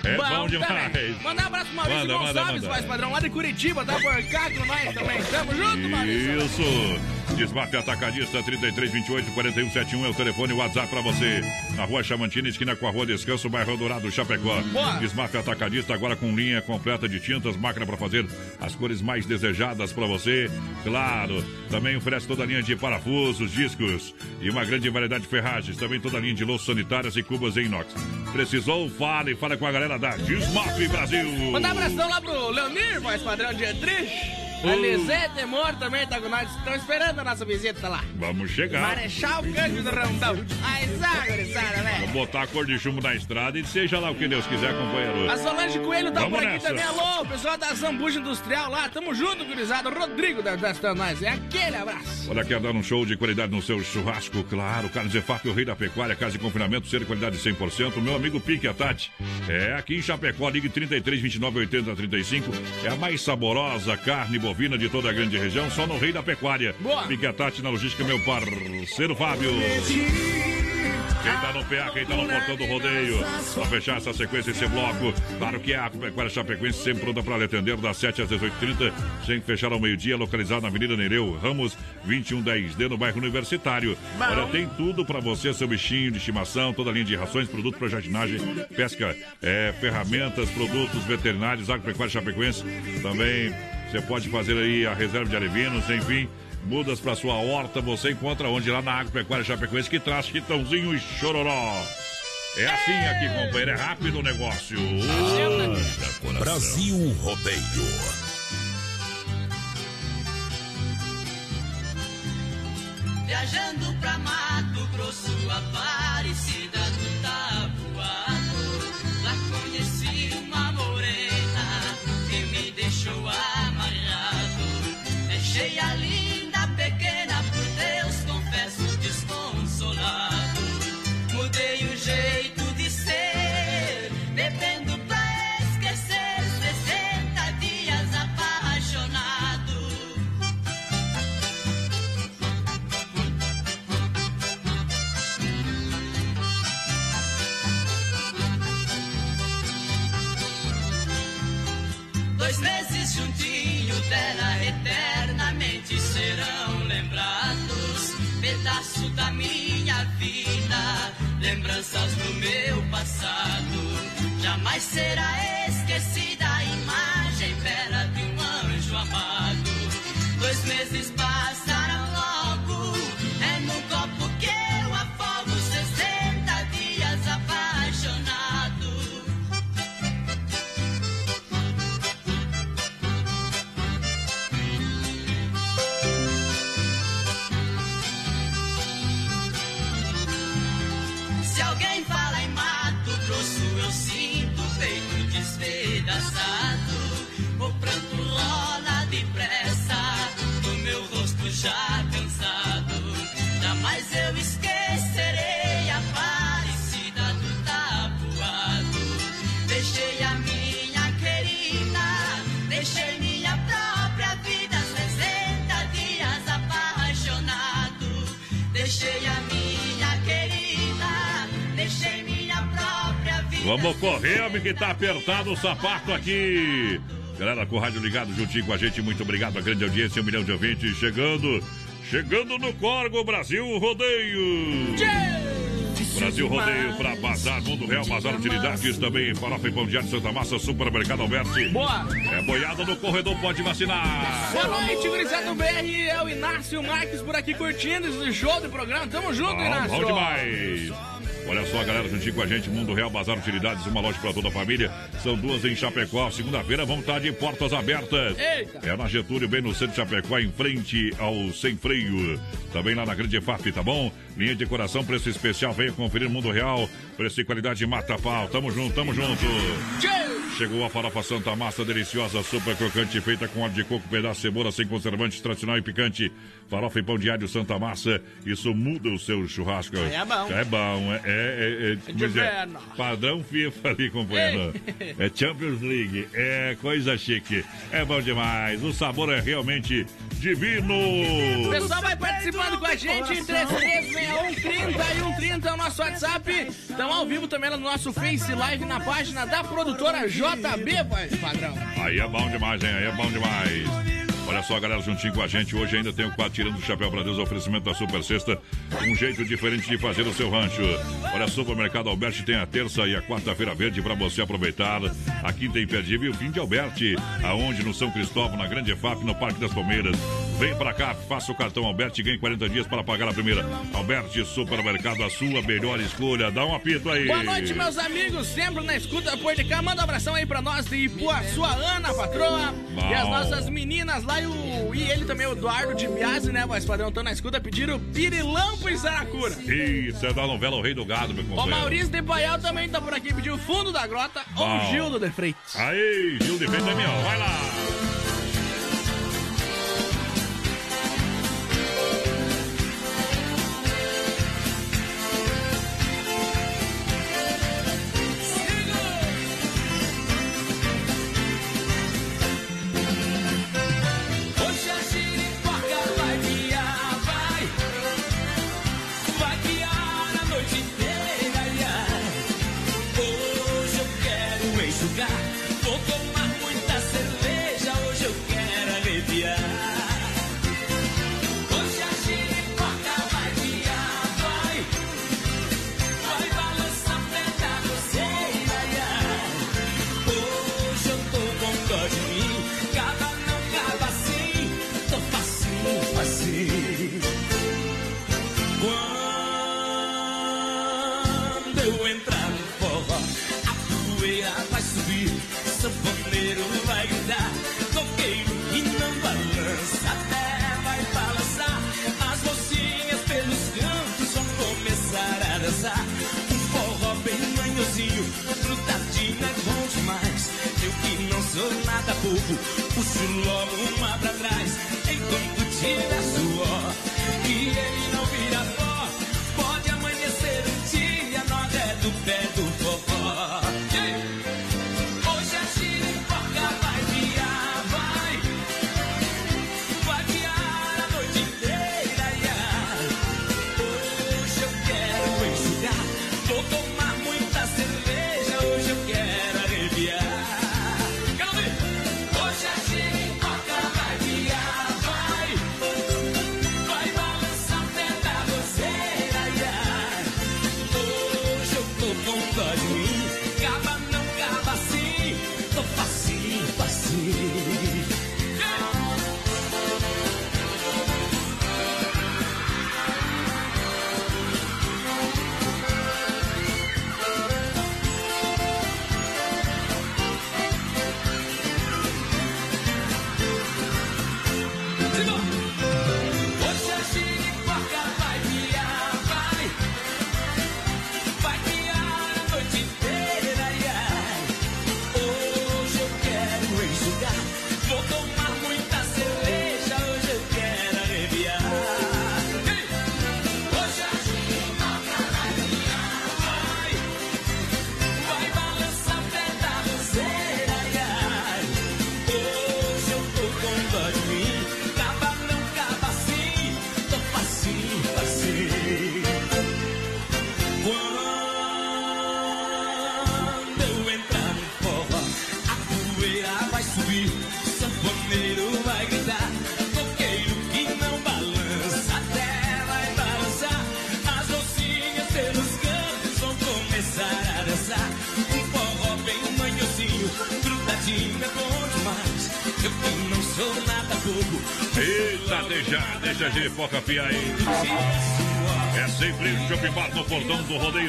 É bom, demais. também. Manda um abraço pro Maurício Manda, Gonçalves, manda. voz padrão, lá de Curitiba, tá por cá com nós também. Tamo junto, Maurício. Isso! Desmaf Atacadista 3328 4171 é o telefone e o WhatsApp pra você. Na rua Chamantina, esquina com a rua Descanso, bairro Dourado, Chapecó. Boa. Desmaf Atacadista agora com linha completa de tintas, máquina pra fazer as cores mais desejadas pra você. Claro, também oferece toda a linha de parafusos, discos e uma grande variedade de ferragens. Também toda a linha de louças sanitárias e cubas em inox. Precisou? Fale, fale com a galera da Desmaf Brasil. Manda um abração lá pro Leonir, voz padrão de Dietrich. A Uh. Lisete Temor também tá com nós. Estão esperando a nossa visita lá. Vamos chegar. Marechal Cândido Rondão. Aí, zagurizada, Vamos velho. botar a cor de chumbo na estrada e seja lá o que Deus quiser, companheiro. A Solange Coelho tá Vamos por aqui nessa. também. Alô, pessoal da Zambuja Industrial lá. Tamo junto, gurizada. Rodrigo da Desta Nós. É aquele abraço. Olha, quer dar um show de qualidade no seu churrasco? Claro, Carlos Efap, o rei da pecuária, casa de confinamento, ser de qualidade 100%. Meu amigo Pique a Tati. É aqui em Chapecó, ligue 33 29 80 35. É a mais saborosa carne bovina de toda a grande região, só no rei da pecuária. Boa. Pique a Tati na logística, meu parceiro Fábio. Quem tá no PA, quem tá no portão do rodeio. Pra fechar essa sequência, esse bloco. Claro que é a Agropecuária Chapecoense sempre pronta para lhe atender das 7 às 18h30, sem fechar ao meio-dia, localizado na Avenida Nereu Ramos, 2110D, no bairro Universitário. Olha, tem tudo para você, seu bichinho de estimação, toda a linha de rações, produtos para jardinagem, pesca, é, ferramentas, produtos veterinários, Agropecuária Chapecoense. Também você pode fazer aí a reserva de alevinos, enfim. Mudas para sua horta, você encontra onde? Lá na Agropecuária Chapecoense, que traz chitãozinho e chororó. É assim aqui, companheiro, é rápido o negócio. Haja Brasil Rodeio. Viajando pra Mato Grosso, Aparecida passado. Jamais será Vamos correr, homem, que tá apertado o sapato aqui. Galera, com o rádio ligado juntinho com a gente, muito obrigado. A grande audiência, um milhão de ouvintes chegando. Chegando no Corgo Brasil Rodeio. Brasil Rodeio para Bazar, Mundo Real, Bazar Utilidades, também Farofa e Pão de Arte, Santa Massa, Supermercado Alberti. Boa! É boiada no corredor, pode vacinar. Boa noite, gurizada do BR. É o Inácio Marques por aqui curtindo esse show do programa. Tamo junto, Bom, Inácio. bom demais. Olha só, galera, juntinho com a gente, Mundo Real, Bazar Utilidades, uma loja para toda a família. São duas em Chapecó. Segunda-feira vamos estar de portas abertas. Eita. É na Getúlio, bem no centro de Chapecó, em frente ao Sem Freio. Também lá na Grande EFAP, tá bom? Linha de coração, preço especial. Venha conferir Mundo Real. Preço e qualidade mata pau. Tamo junto, tamo junto. Chegou a farofa Santa Massa, deliciosa, super crocante, feita com óleo de coco, pedaço de cebola, sem conservantes, tradicional e picante. Farofa e pão de alho Santa Massa, isso muda o seu churrasco. É bom. É bom, é... é, é, como dizer, inverno. padrão FIFA ali, companheiro. É Champions League, é coisa chique. É bom demais, o sabor é realmente divino. O pessoal vai participando com a gente em 3361 30 e 130 é o nosso WhatsApp. Estamos ao vivo também no nosso Face Live na página da produtora JB, padrão. Aí é bom demais, hein? Aí é bom demais. Olha só, galera, juntinho com a gente. Hoje ainda tem o quadro Tirando do Chapéu para Deus, oferecimento da Super Sexta. Um jeito diferente de fazer o seu rancho. Olha, Supermercado Alberti tem a terça e a quarta-feira verde para você aproveitar. A quinta imperdível o fim de Alberti. Aonde? No São Cristóvão, na Grande EFAP, no Parque das Palmeiras. Vem pra cá, faça o cartão Alberti e ganhe 40 dias para pagar a primeira. Alberti Supermercado, a sua melhor escolha. Dá um apito aí. Boa noite, meus amigos, sempre na escuta por de cá. Manda um abração aí pra nós de Ipuaçu, a Ana, patroa. Bom. E as nossas meninas lá e, o, e ele também, o Eduardo de Biase, né, voz padrão? Estão na escuta, pediram Pirilampo e Saracura. Isso é da novela O Rei do Gado, meu O companheiro. Maurício de Paial também tá por aqui, pediu Fundo da Grota ou Bom. Gildo de Freitas. Aí, Gil de Feita é meu. Vai lá.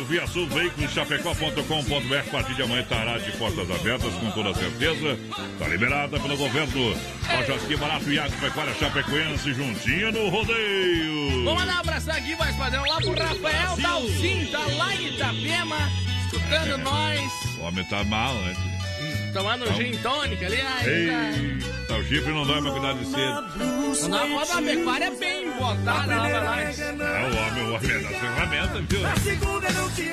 Do Rodeio Via Sul, veículos chapecó.com.br. A partir de amanhã estará de portas abertas, com toda certeza. Está liberada pelo governo. Lojas que barato e agropecuária Chapecoense, juntinha no Rodeio. Vamos um abração aqui, voz padrão, lá pro Rafael Dalcin, tá lá em Itapema, escutando nós, O homem tá mal, né? tomando Tá um- gin tônica ali. Aí, Eita, o chifre não dói pra cuidar de cedo. Não dá uma foto da pecuária bem botada lá nós. É o homem, o homem é da ferramenta, viu?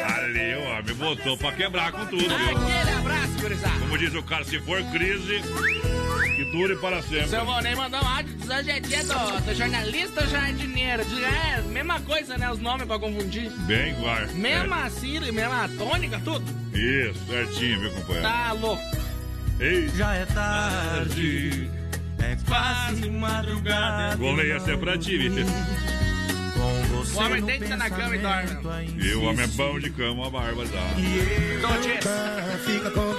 Ali o homem botou pra quebrar com tudo, viu? Aquele abraço, gurizada. Como diz o cara, se for crise, que dure para sempre. Seu Valnei mandou um áudio dos adjetivos do, do jornalista jardineiro. Diz, É, mesma coisa, né? Os nomes pra confundir. Bem igual. Mesma sílaba, mesma tônica, tudo. Isso, certinho, viu, companheiro? Tá louco. Ei. Já é tarde, é quase madrugada. Golei, essa é pra ti, viu? O homem deita na cama e dorme. E o homem é bom de cama, uma bárbara.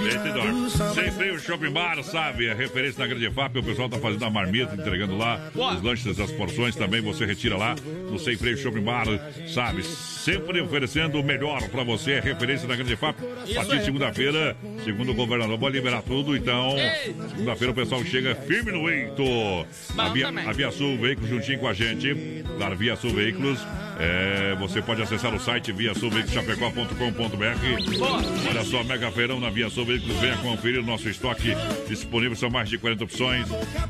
Deita e dorme. Sem freio, Shopping Bar, sabe? A referência na Grande FAP. O pessoal tá fazendo a marmita, entregando lá os lanches, as porções também. Você retira lá no Sem Freio Shopping Bar, sabe? Sempre oferecendo o melhor pra você. É referência na Grande FAP. A partir de segunda-feira, segundo o governador, vai liberar tudo. Então, segunda-feira o pessoal chega firme no eito. A Via, a Via Sul Veículos juntinho com a gente. Lá na Via Sul Veículos. É, você pode acessar o site viasulveiculoschapecó.com.br. Olha só, Mega Feirão na Via Sul. Venha conferir o nosso estoque disponível. São mais de 40 opções.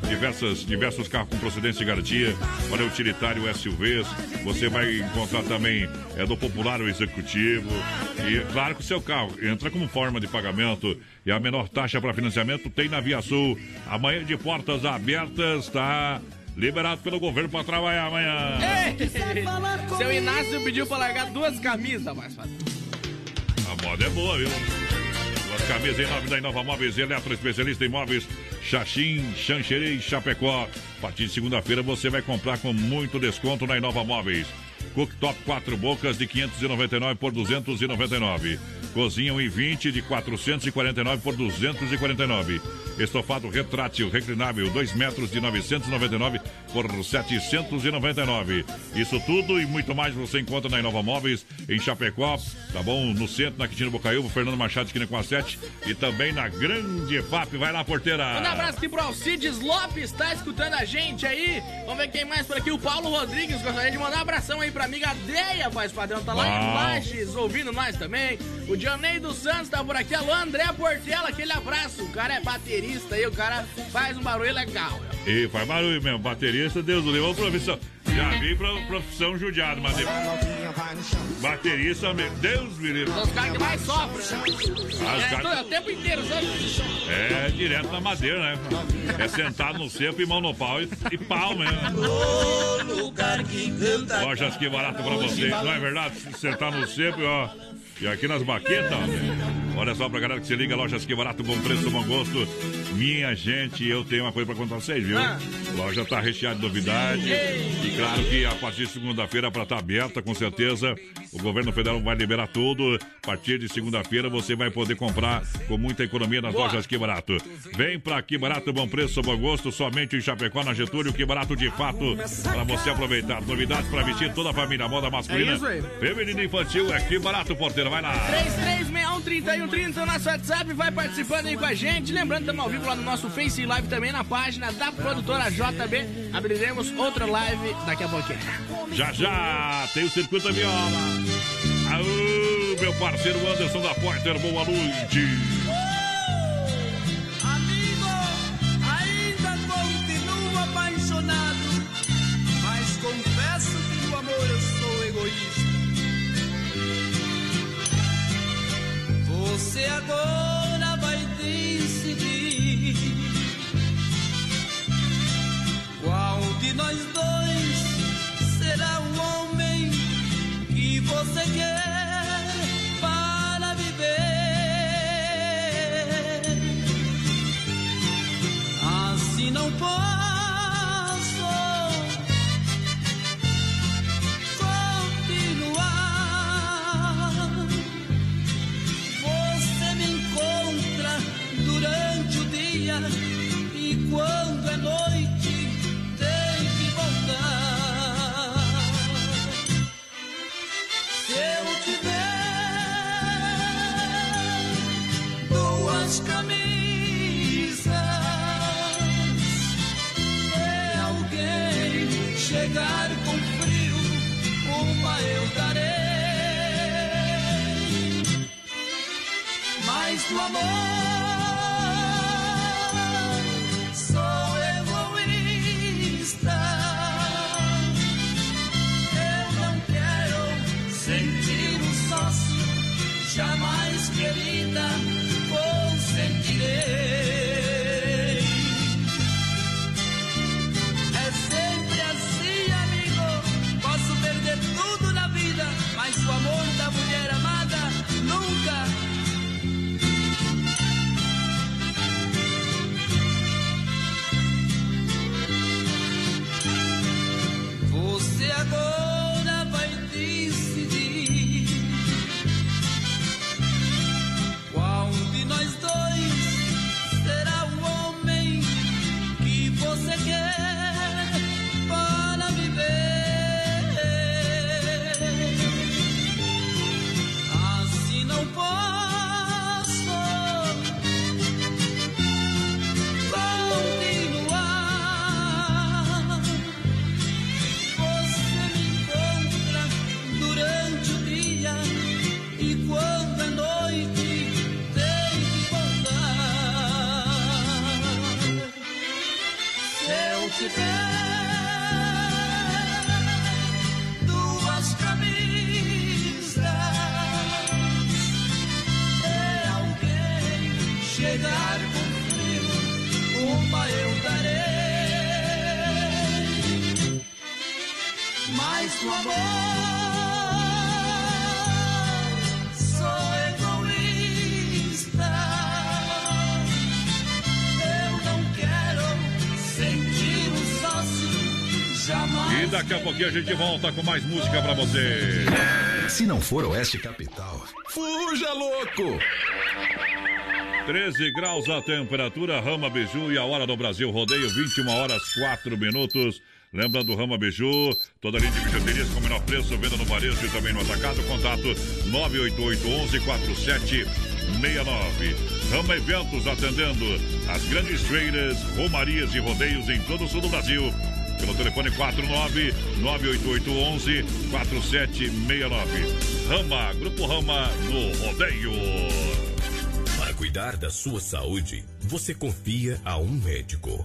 Diversas, diversos carros com procedência e garantia. Olha, utilitário, SUVs. Você vai encontrar também é, do popular o executivo. E claro que o seu carro entra como forma de pagamento. E a menor taxa para financiamento tem na Via Sul. Amanhã de portas abertas, tá? Liberado pelo governo para trabalhar amanhã. Ei, Seu Inácio pediu pra largar duas camisas, mas A moda é boa, viu? Camisa em nome da Inova Móveis, Eletro Especialista em Móveis, Xaxim, Xanxerei, Chapecó. A partir de segunda-feira você vai comprar com muito desconto na Inova Móveis. Cooktop 4 bocas de 599 por 299. Cozinha 1,20 de 449 por 249. Estofado retrátil reclinável 2 metros de 999 por 799. Isso tudo e muito mais você encontra na Inova Móveis em Chapecó, tá bom? No centro, na Quintina Bocaiúva, Fernando Machado, esquina com a 7 e também na Grande FAP. Vai lá, porteira. Um abraço aqui pro Alcides Lopes, tá escutando a gente aí. Vamos ver quem mais por aqui. O Paulo Rodrigues, gostaria de mandar um abração aí pra amiga Deia, voz padrão, tá lá em Uau. Lages, ouvindo nós também. O Dionei dos Santos tá por aqui. Alô, André Portela, aquele abraço. O cara é baterista aí, o cara faz um barulho legal. E faz barulho mesmo. Baterista, Deus do livro, profissão. Já vi pra profissão judiado, mas. Baterista, meu Deus me livre. São os caras que mais sofrem. Ah, os É, é o tempo inteiro, sabe? É direto na madeira, né? É sentado no cepo e mão no pau e, e pau mesmo. Lojas que barato pra você, não é verdade? Sentar no cepo e ó. E aqui nas baquetas, olha só pra galera que se liga, lojas que barato, bom preço, bom gosto. Minha gente, eu tenho uma coisa pra contar pra vocês, viu? Ah. Loja tá recheada de novidade. E claro que a partir de segunda-feira pra estar aberta, com certeza, o governo federal vai liberar tudo. A partir de segunda-feira você vai poder comprar com muita economia nas lojas que barato. Vem pra que barato, bom preço, bom gosto, somente em Chapecó, na Getúlio, que barato de fato, pra você aproveitar. Novidades pra vestir toda a família, moda masculina, É feminina e infantil, é que barato, porteiro, vai lá. 3361-3130, o nosso WhatsApp, vai participando aí com a gente. Lembrando, estamos ao vivo lá no nosso Face Live também, na página da produtora JB. Abriremos outra live daqui a pouquinho. Já já tem o Circuito da Viola. Aô, meu parceiro Anderson da Porter, boa noite. Amigo, ainda continuo apaixonado, mas confesso que no amor eu sou egoísta. Você agora vai decidir nós dois será o homem que você quer para viver. Assim não posso duas camisas, é alguém chegar com frio, uma eu darei. Mas do amor daqui a gente volta com mais música pra você. Se não for Oeste Capital, fuja louco! 13 graus a temperatura, Rama Biju e a hora do Brasil Rodeio, 21 horas 4 minutos. Lembrando, Rama Biju, toda linha de bijuterias com o menor preço, venda no varejo e também no atacado. Contato 988-11-4769. Rama Eventos atendendo as grandes feiras, romarias e rodeios em todo o sul do Brasil. Pelo telefone 49 988 4769. Rama, Grupo Rama no rodeio. Para cuidar da sua saúde, você confia a um médico.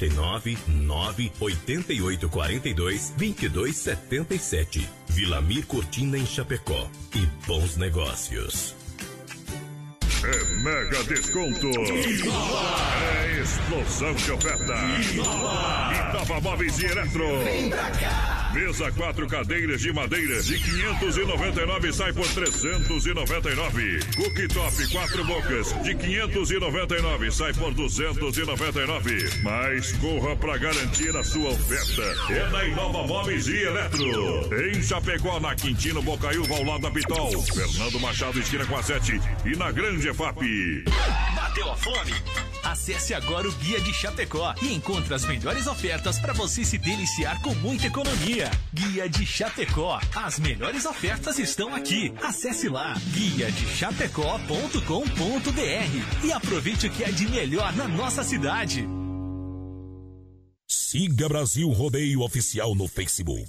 49 9 88 42 22 77. Vila Mir Cortina em Chapecó. E bons negócios. É mega desconto. É explosão de oferta. Itava Móveis e Eletro. Vem pra cá. Mesa quatro cadeiras de madeira de 599 sai por 399. Cooktop quatro bocas de 599 sai por 299. Mas corra pra garantir a sua oferta. É na Inova Móveis e Eletro. Em Chapecó, na Quintino Bocaiúva, ao lado da Pitol. Fernando Machado, esquina com a 7. E na Grande EFAP. Bateu a fome? Acesse agora o Guia de Chapecó e encontre as melhores ofertas para você se deliciar com muita economia. Guia de Chapecó. As melhores ofertas estão aqui. Acesse lá guiadechapecó.com.br e aproveite o que é de melhor na nossa cidade. Siga Brasil Rodeio Oficial no Facebook.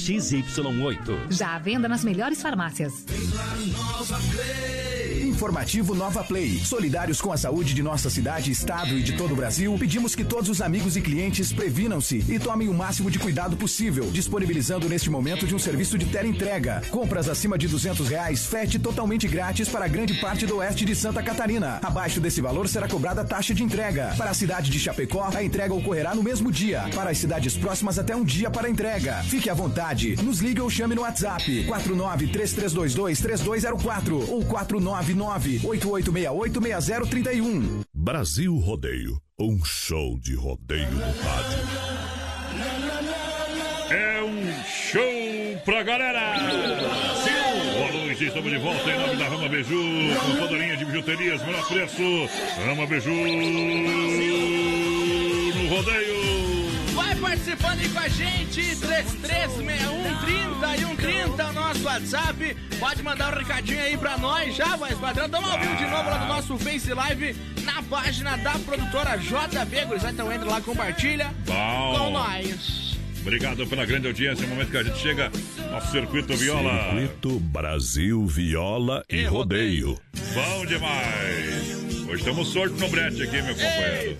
XY8. Já à venda nas melhores farmácias. Informativo Nova Play. Solidários com a saúde de nossa cidade, estado e de todo o Brasil, pedimos que todos os amigos e clientes previnam-se e tomem o máximo de cuidado possível, disponibilizando neste momento de um serviço de teleentrega. Compras acima de 200 reais, frete totalmente grátis para grande parte do oeste de Santa Catarina. Abaixo desse valor será cobrada taxa de entrega. Para a cidade de Chapecó, a entrega ocorrerá no mesmo dia. Para as cidades próximas, até um dia para a entrega. Fique à vontade. Nos ligue ou chame no WhatsApp 49 3322 3204 ou 499 88686031. Brasil Rodeio, um show de rodeio no rádio. É um show pra galera! Brasil! Boa noite, estamos de volta em nome da Rama Beiju, com toda a linha de bijuterias, menor preço. Rama Beiju no rodeio. Participando aí com a gente, 336130 e 130 o nosso WhatsApp. Pode mandar um recadinho aí pra nós já, mas padrão, estamos ao vivo de novo lá no nosso Face Live, na página da produtora JB. Gurizada, então entra lá, compartilha Bom. com nós. Obrigado pela grande audiência. No momento que a gente chega, nosso circuito viola. Circuito Brasil Viola e Rodeio. Bom demais! Hoje temos sorte no brete aqui, meu companheiro.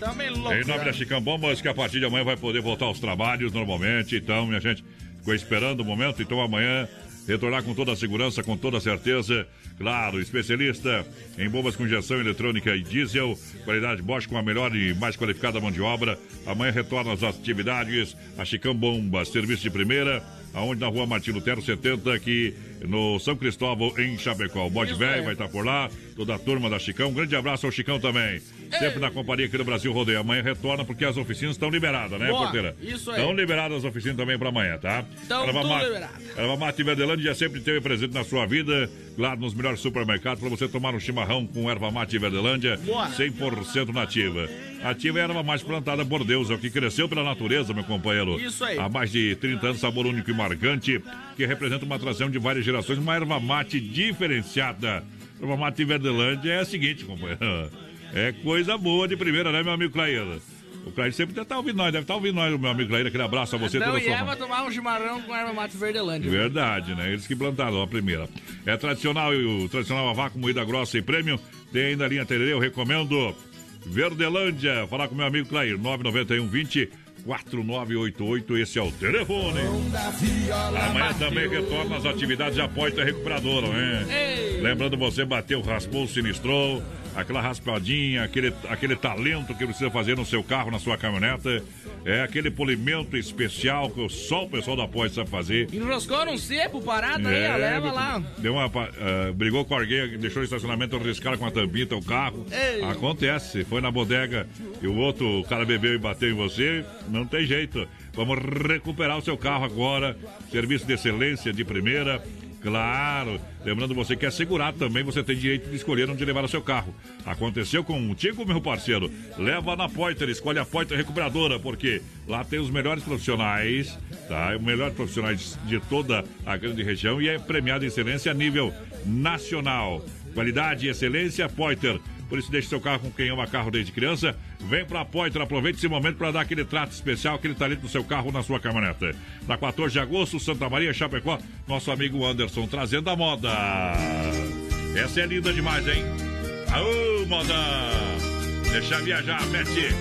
Ei, Em nome né? da Chicão Bombas, que a partir de amanhã vai poder voltar aos trabalhos normalmente. Então, minha gente, ficou esperando o momento. Então, amanhã, retornar com toda a segurança, com toda a certeza. Claro, especialista em bombas com injeção eletrônica e diesel. Qualidade Bosch com a melhor e mais qualificada mão de obra. Amanhã retorna às atividades. A Chicão Bombas, serviço de primeira. Aonde na rua Martin Lutero 70, aqui no São Cristóvão, em Chapecó. O Bode Velho vai estar por lá, toda a turma da Chicão. Um grande abraço ao Chicão também. Sempre na companhia aqui do Brasil Rodeio. Amanhã retorna porque as oficinas estão liberadas, né, Boa, porteira? isso aí. Estão liberadas as oficinas também para amanhã, tá? Tão Erva tudo mate- liberado. Erva Mate Verdelândia sempre teve presente na sua vida, lá nos melhores supermercados, para você tomar um chimarrão com erva mate Verdelândia, Boa. 100% nativa. Ativa é a erva mais plantada por Deus, é o que cresceu pela natureza, meu companheiro. Isso aí. Há mais de 30 anos, sabor único e marcante, que representa uma atração de várias gerações, uma erva mate diferenciada. Erva mate Verdelândia é a seguinte, companheiro. É coisa boa de primeira, né, meu amigo Clair? O Clair sempre deve estar ouvindo nós, deve estar ouvindo nós, meu amigo Clair. Aquele abraço a você Então toda e sua tomar um chimarrão com erva mate verdelândia. Verdade, né? Eles que plantaram a primeira. É tradicional o tradicional a vácuo, moída grossa e prêmio. Tem ainda a linha Tererê, eu recomendo. Verdelândia, falar com meu amigo Clair, 991 20 4988, esse é o telefone. Amanhã também retorna as atividades de apoio da recuperadora, né? Ei. Lembrando você, bateu, raspou, sinistrou, aquela raspadinha, aquele, aquele talento que precisa fazer no seu carro, na sua caminhoneta. É aquele polimento especial que só o pessoal do apoio sabe fazer. Enroscou num cepo parado aí, ó, leva lá. Deu uma, ah, brigou com alguém, deixou o estacionamento arriscado com a tampinha o carro. Ei. Acontece. Foi na bodega e o outro, o cara bebeu e bateu em você, não tem jeito. Vamos recuperar o seu carro agora. Serviço de excelência de primeira. Claro, lembrando você que é também, você tem direito de escolher onde levar o seu carro. Aconteceu contigo, meu parceiro. Leva na Poiter, escolhe a Poiter Recuperadora, porque lá tem os melhores profissionais, tá? Os melhores profissionais de toda a grande região e é premiado em excelência a nível nacional. Qualidade e excelência, Poiter. Por isso, deixe seu carro com quem ama carro desde criança. Vem pra Poitra, aproveite esse momento para dar aquele trato especial, aquele talento no seu carro, na sua caminhoneta. Na 14 de agosto, Santa Maria, Chapecó, nosso amigo Anderson trazendo a moda. Essa é linda demais, hein? Aô, moda! Deixa viajar, mete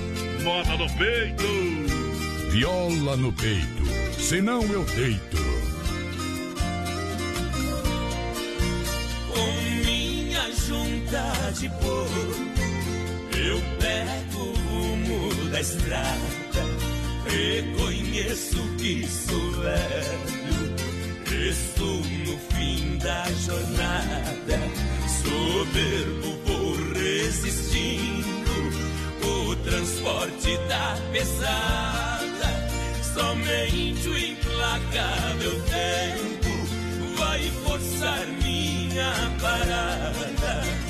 moda no peito. Viola no peito, senão eu deito. Junta de boi, eu pego o rumo da estrada. Reconheço que sou velho, estou no fim da jornada. Soberbo vou resistindo o transporte da pesada. Somente o implacável tempo vai forçar minha parada.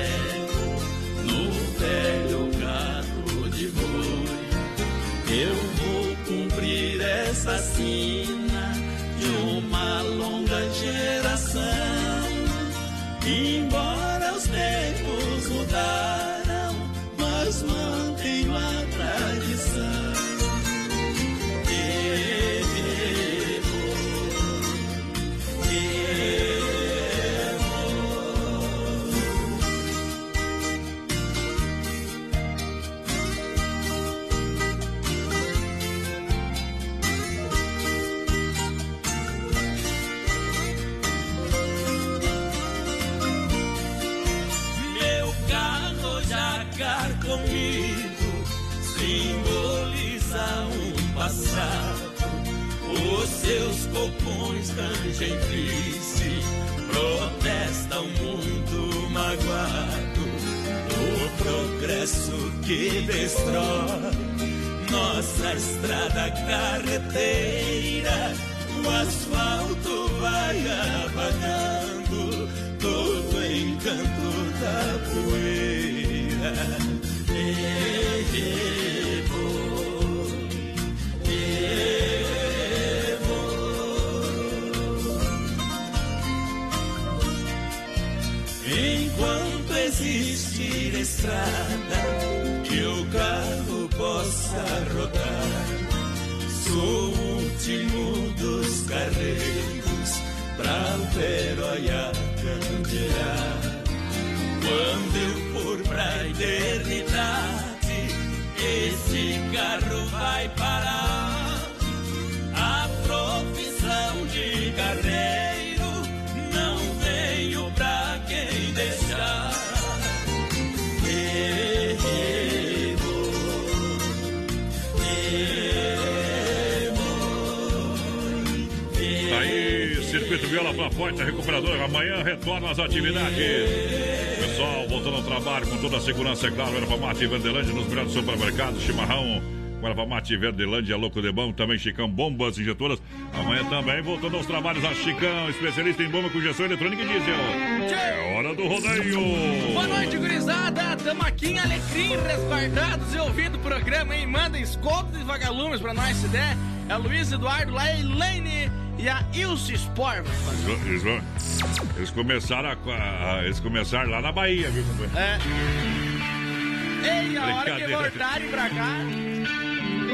essa copões rangem triste, protesta o mundo magoado. O progresso que destrói nossa estrada carreteira. O asfalto vai apagando todo o encanto da poeira. Enquanto nuestra Pra Forte, recuperadora. Amanhã retorna as atividades. Pessoal, voltando ao trabalho com toda a segurança, é claro. Erva Mate Vanderlândia nos melhores supermercados, chimarrão. Erva Mate Verdelândia, Louco de Bom, também Chicão, bombas injetoras. Amanhã também, voltando aos trabalhos, a Chicão, especialista em bomba com injeção eletrônica e diesel. É hora do rodeio. Boa noite, gurizada. Tamo aqui em Alecrim, resguardados e ouvindo o programa, hein? Manda escolta de vagalumes pra nós, se der. É Luiz Eduardo, lá é a Elaine e a Ilse Sport. Eles, eles, começaram a, a- eles começaram lá na Bahia, viu, companheiro? É. Ei, a hora que voltarem pra cá,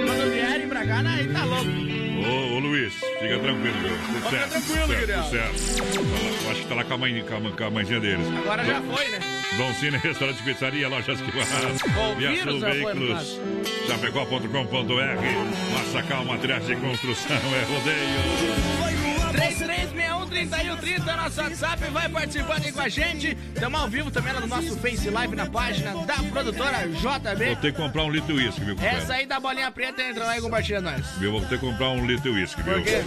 quando vierem pra cá, aí tá louco. Ô, ô, Luiz, fica tranquilo, viu? Tudo Fica tranquilo, tudo certo. Tá lá- Eu acho que tá lá com a, mãe, com a, com a mãezinha deles. Agora já foi, né? Dom Cine, restaurante pizzaria, lojas que Via Sul Veículos, chapecó.com.br, Massacal Materiais de Construção, é rodeio. 3361-3130, nosso WhatsApp, vai participando aí com a gente. Estamos ao vivo também lá no nosso Face Live na página da produtora Vou JB. ter que comprar um litro de uísque, compadre? Essa aí da bolinha preta entra lá e compartilha nós. Viu? Vou ter que comprar um litro de uísque, viu? Por quê?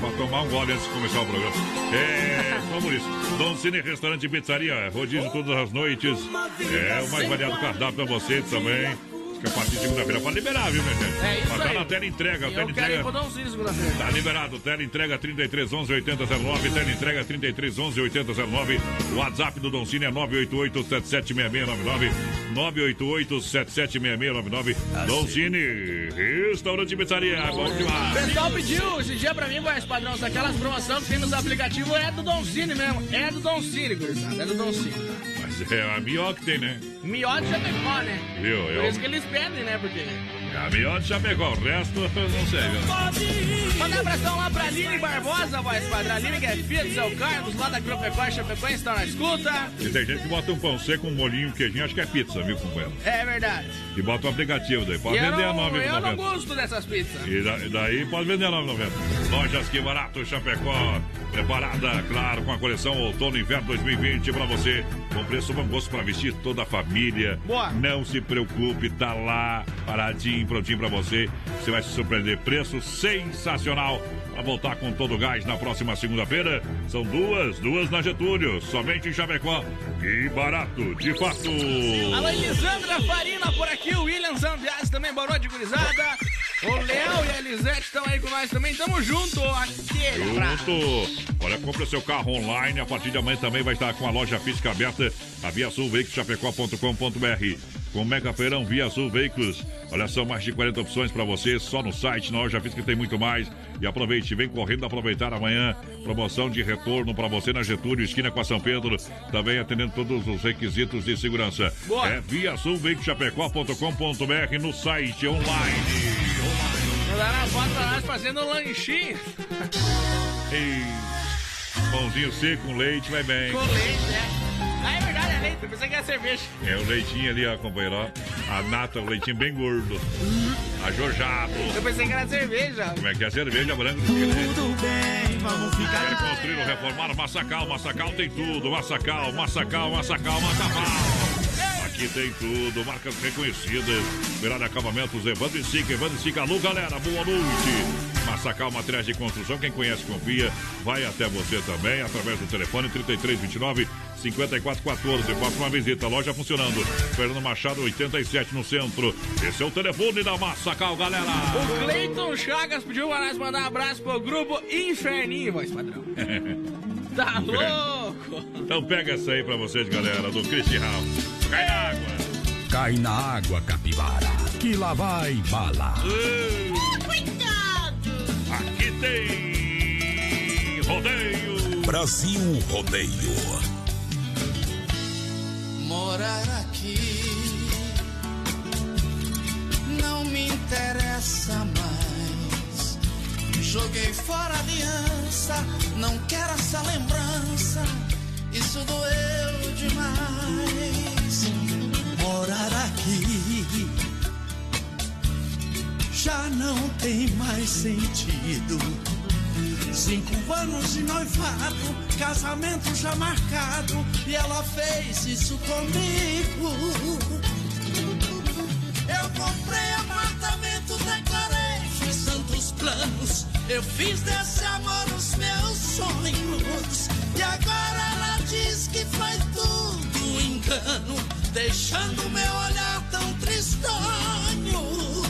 Pra tomar um gole antes de começar o programa. É, vamos isso. Dom Cine Restaurante e Pizzaria, rodízio todas as noites. É, o mais variado cardápio pra você também. Que a partir de segunda-feira pode liberar, viu, minha gente? É isso Mas tá aí. na tela entrega, E tela eu quero entrega. pro Dom Cine segunda-feira. Tá liberado, tela entrega 33 11 8009, tela entrega 33 11 8009. O WhatsApp do Don Cine é 988 776699, 988 776699. Don Cine, restaurante e pizzaria, bom O demais. pessoal pediu esse dia pra mim, voz padrão, aquelas promoções que tem nos aplicativos é do Don Cine mesmo. É do Don Cine, gurizada. É do Don É a melhor que tem, né? Miote já pegou, né? Viu? Por É isso que eles pedem, né? Porque. Melhor já pegou, o resto não sei, viu? Manda um abração lá pra Aline Barbosa, voz padrão. Aline, que é filha do Seu Carlos, lá da Agropecuária Chapecoense, estão na escuta. E tem gente que bota um pão seco, um molinho, um queijinho, acho que é pizza, viu, companheiro? É verdade. E bota o aplicativo daí, pode E vender a não, eu não 9,90. gosto dessas pizzas. E da- daí pode vender a 9,90. Lojas Que Barato, Chapecó. Preparada, claro, com a coleção Outono Inverno 2020 pra você. Com preço bom gosto pra vestir toda a família. Boa. Não se preocupe, tá lá, paradinho, prontinho pra você. Você vai se surpreender. Preço sensacional. Pra voltar com todo o gás na próxima segunda-feira. São duas, duas na Getúlio. Somente em Chapecó. Que barato, de fato. Alô, Elisandra Farina por aqui, o William Zambiasi também, boa noite, gurizada. O Léo e a Elisete estão aí com nós também, tamo junto, aquele. Junto. Olha, compra seu carro online. A partir de amanhã também vai estar com a loja física aberta, a Via Sul Veículos Chapecó.com.br. Com o Mega Feirão Via Sul Veículos. Olha, são mais de 40 opções para você, só no site, na loja física tem muito mais. E aproveite, vem correndo aproveitar amanhã. Promoção de retorno para você na Getúlio, esquina com a São Pedro. Também atendendo todos os requisitos de segurança. Boa. É Via Sul Veículos Chapecó.com.br no site online. Mandaram a foto pra nós fazendo um lanchinho Ei, pãozinho seco com leite, vai bem. com leite, né? Eu pensei que era cerveja. É o leitinho ali, ó, companheiro. ó. A nata, o leitinho bem gordo. Ajojado. Eu pensei que era cerveja. Como é que é? Cerveja branca. Tudo bem, vamos ficar Quer construir ou reformar? Massacal, Massacal tem tudo. Massacal, Massacal, Massacal, Massacal. Aqui tem tudo, marcas reconhecidas. Melhor acabamentos, Evandro e Sica. Evandro e Sica, alô galera, boa noite. Massacal Materiais de Construção, quem conhece, confia. Vai até você também, através do telefone 3329 5414. Faça uma visita, loja funcionando. Fernando Machado, 87 no centro. Esse é o telefone da Massacal, galera. O Cleiton Chagas pediu pra nós mandar um abraço pro grupo Inferninho, voz padrão. Tá louco? Então pega essa aí pra vocês, galera, do Christian House. Cai na água. Cai na água, capivara, que lá vai bala. Aqui tem rodeio. Brasil Rodeio. morar aqui. Não me interessa mais. Joguei fora a aliança, não quero essa lembrança. Isso doeu demais. Morar aqui já não tem mais sentido. Cinco anos de noivado, casamento já marcado, e ela fez isso comigo. Eu comprei apartamento, declarei, fiz tantos planos, eu fiz desse amor os meus sonhos. E agora ela diz que faz tudo engano, deixando meu olhar tão tristonho.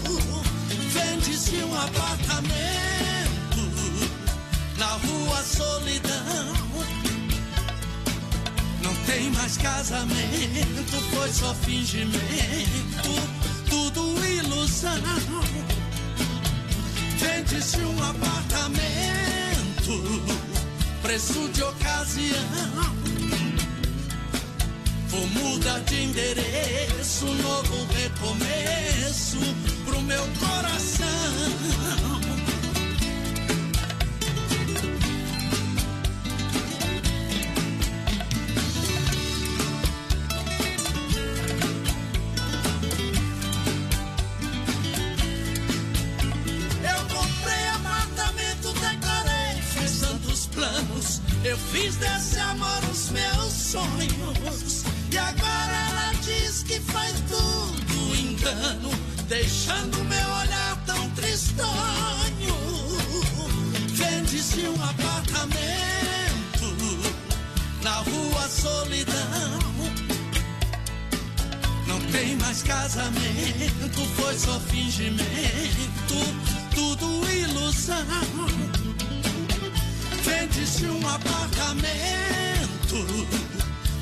Vende-se um apartamento na rua Solidão. Não tem mais casamento, foi só fingimento, tudo ilusão. Vende-se um apartamento, preço de ocasião. Vou mudar de endereço, novo recomeço pro meu coração. Eu comprei apartamento, decorei, fiz tantos planos. Eu fiz desse amor os meus sonhos. E agora ela diz que faz tudo engano, deixando meu olhar tão tristonho. Vende-se um apartamento na rua Solidão. Não tem mais casamento, foi só fingimento, tudo ilusão. Vende-se um apartamento,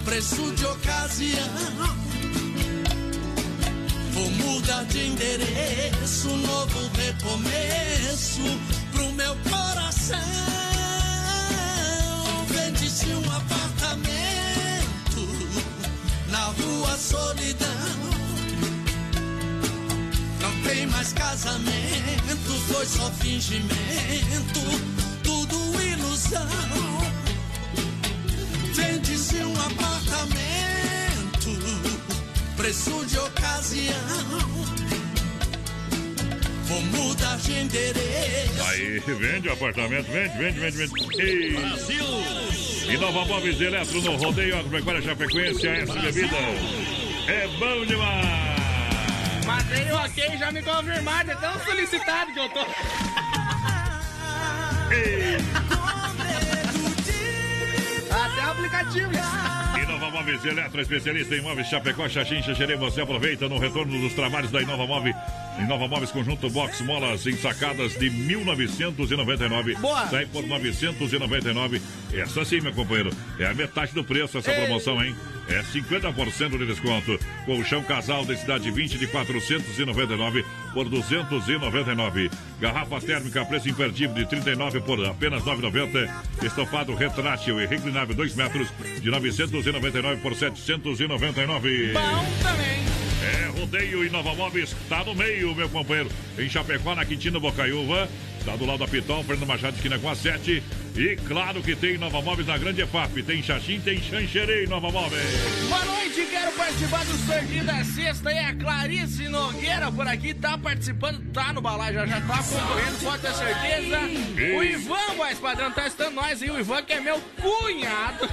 preço de ocasião. Vou mudar de endereço, novo recomeço pro meu coração. Vende-se um apartamento na rua Solidão. Não tem mais casamento, foi só fingimento, tudo ilusão. Vende-se um apartamento, preço de ocasião. Vou mudar de endereço. Aí, vende o apartamento, vende, vende, vende, vende. Ei. Brasil! E Nova Móveis Eletro no Rodeio Agropecuária Chapecoense, S Bebida. É bom demais! Matei o ok, já me confirmaram, é tão solicitado que eu tô. Até o aplicativo. E Nova Móveis Eletro, especialista em móveis Chapecó, Xaxim, Xaxerê, você aproveita no retorno dos trabalhos da Inova Móveis. Inova Móveis Conjunto Box Molas ensacadas de 1999. Boa. Sai por 999. Essa sim, meu companheiro. É a metade do preço essa promoção, hein? É 50% de desconto. Colchão casal densidade 20 de 499 por 299. Garrafa térmica preço imperdível de 39 por apenas 9,90. Estofado retrátil e reclinável 2 metros de 999 por 799. Bom também. É, rodeio e Nova Móveis, tá no meio, meu companheiro. Em Chapecó, na Quintina Bocaiúva, tá do lado da Pitão, Fernando Machado, esquina com a 7. E claro que tem Nova Móveis na Grande EFAP. Tem Xaxim, tem Xanxerê Nova Móveis. Boa noite, quero participar do sorteio da sexta e a Clarice Nogueira por aqui tá participando, tá no balai, já já tá concorrendo, pode ter certeza. O Ivan, voz padrão, tá estando nós e o Ivan que é meu cunhado.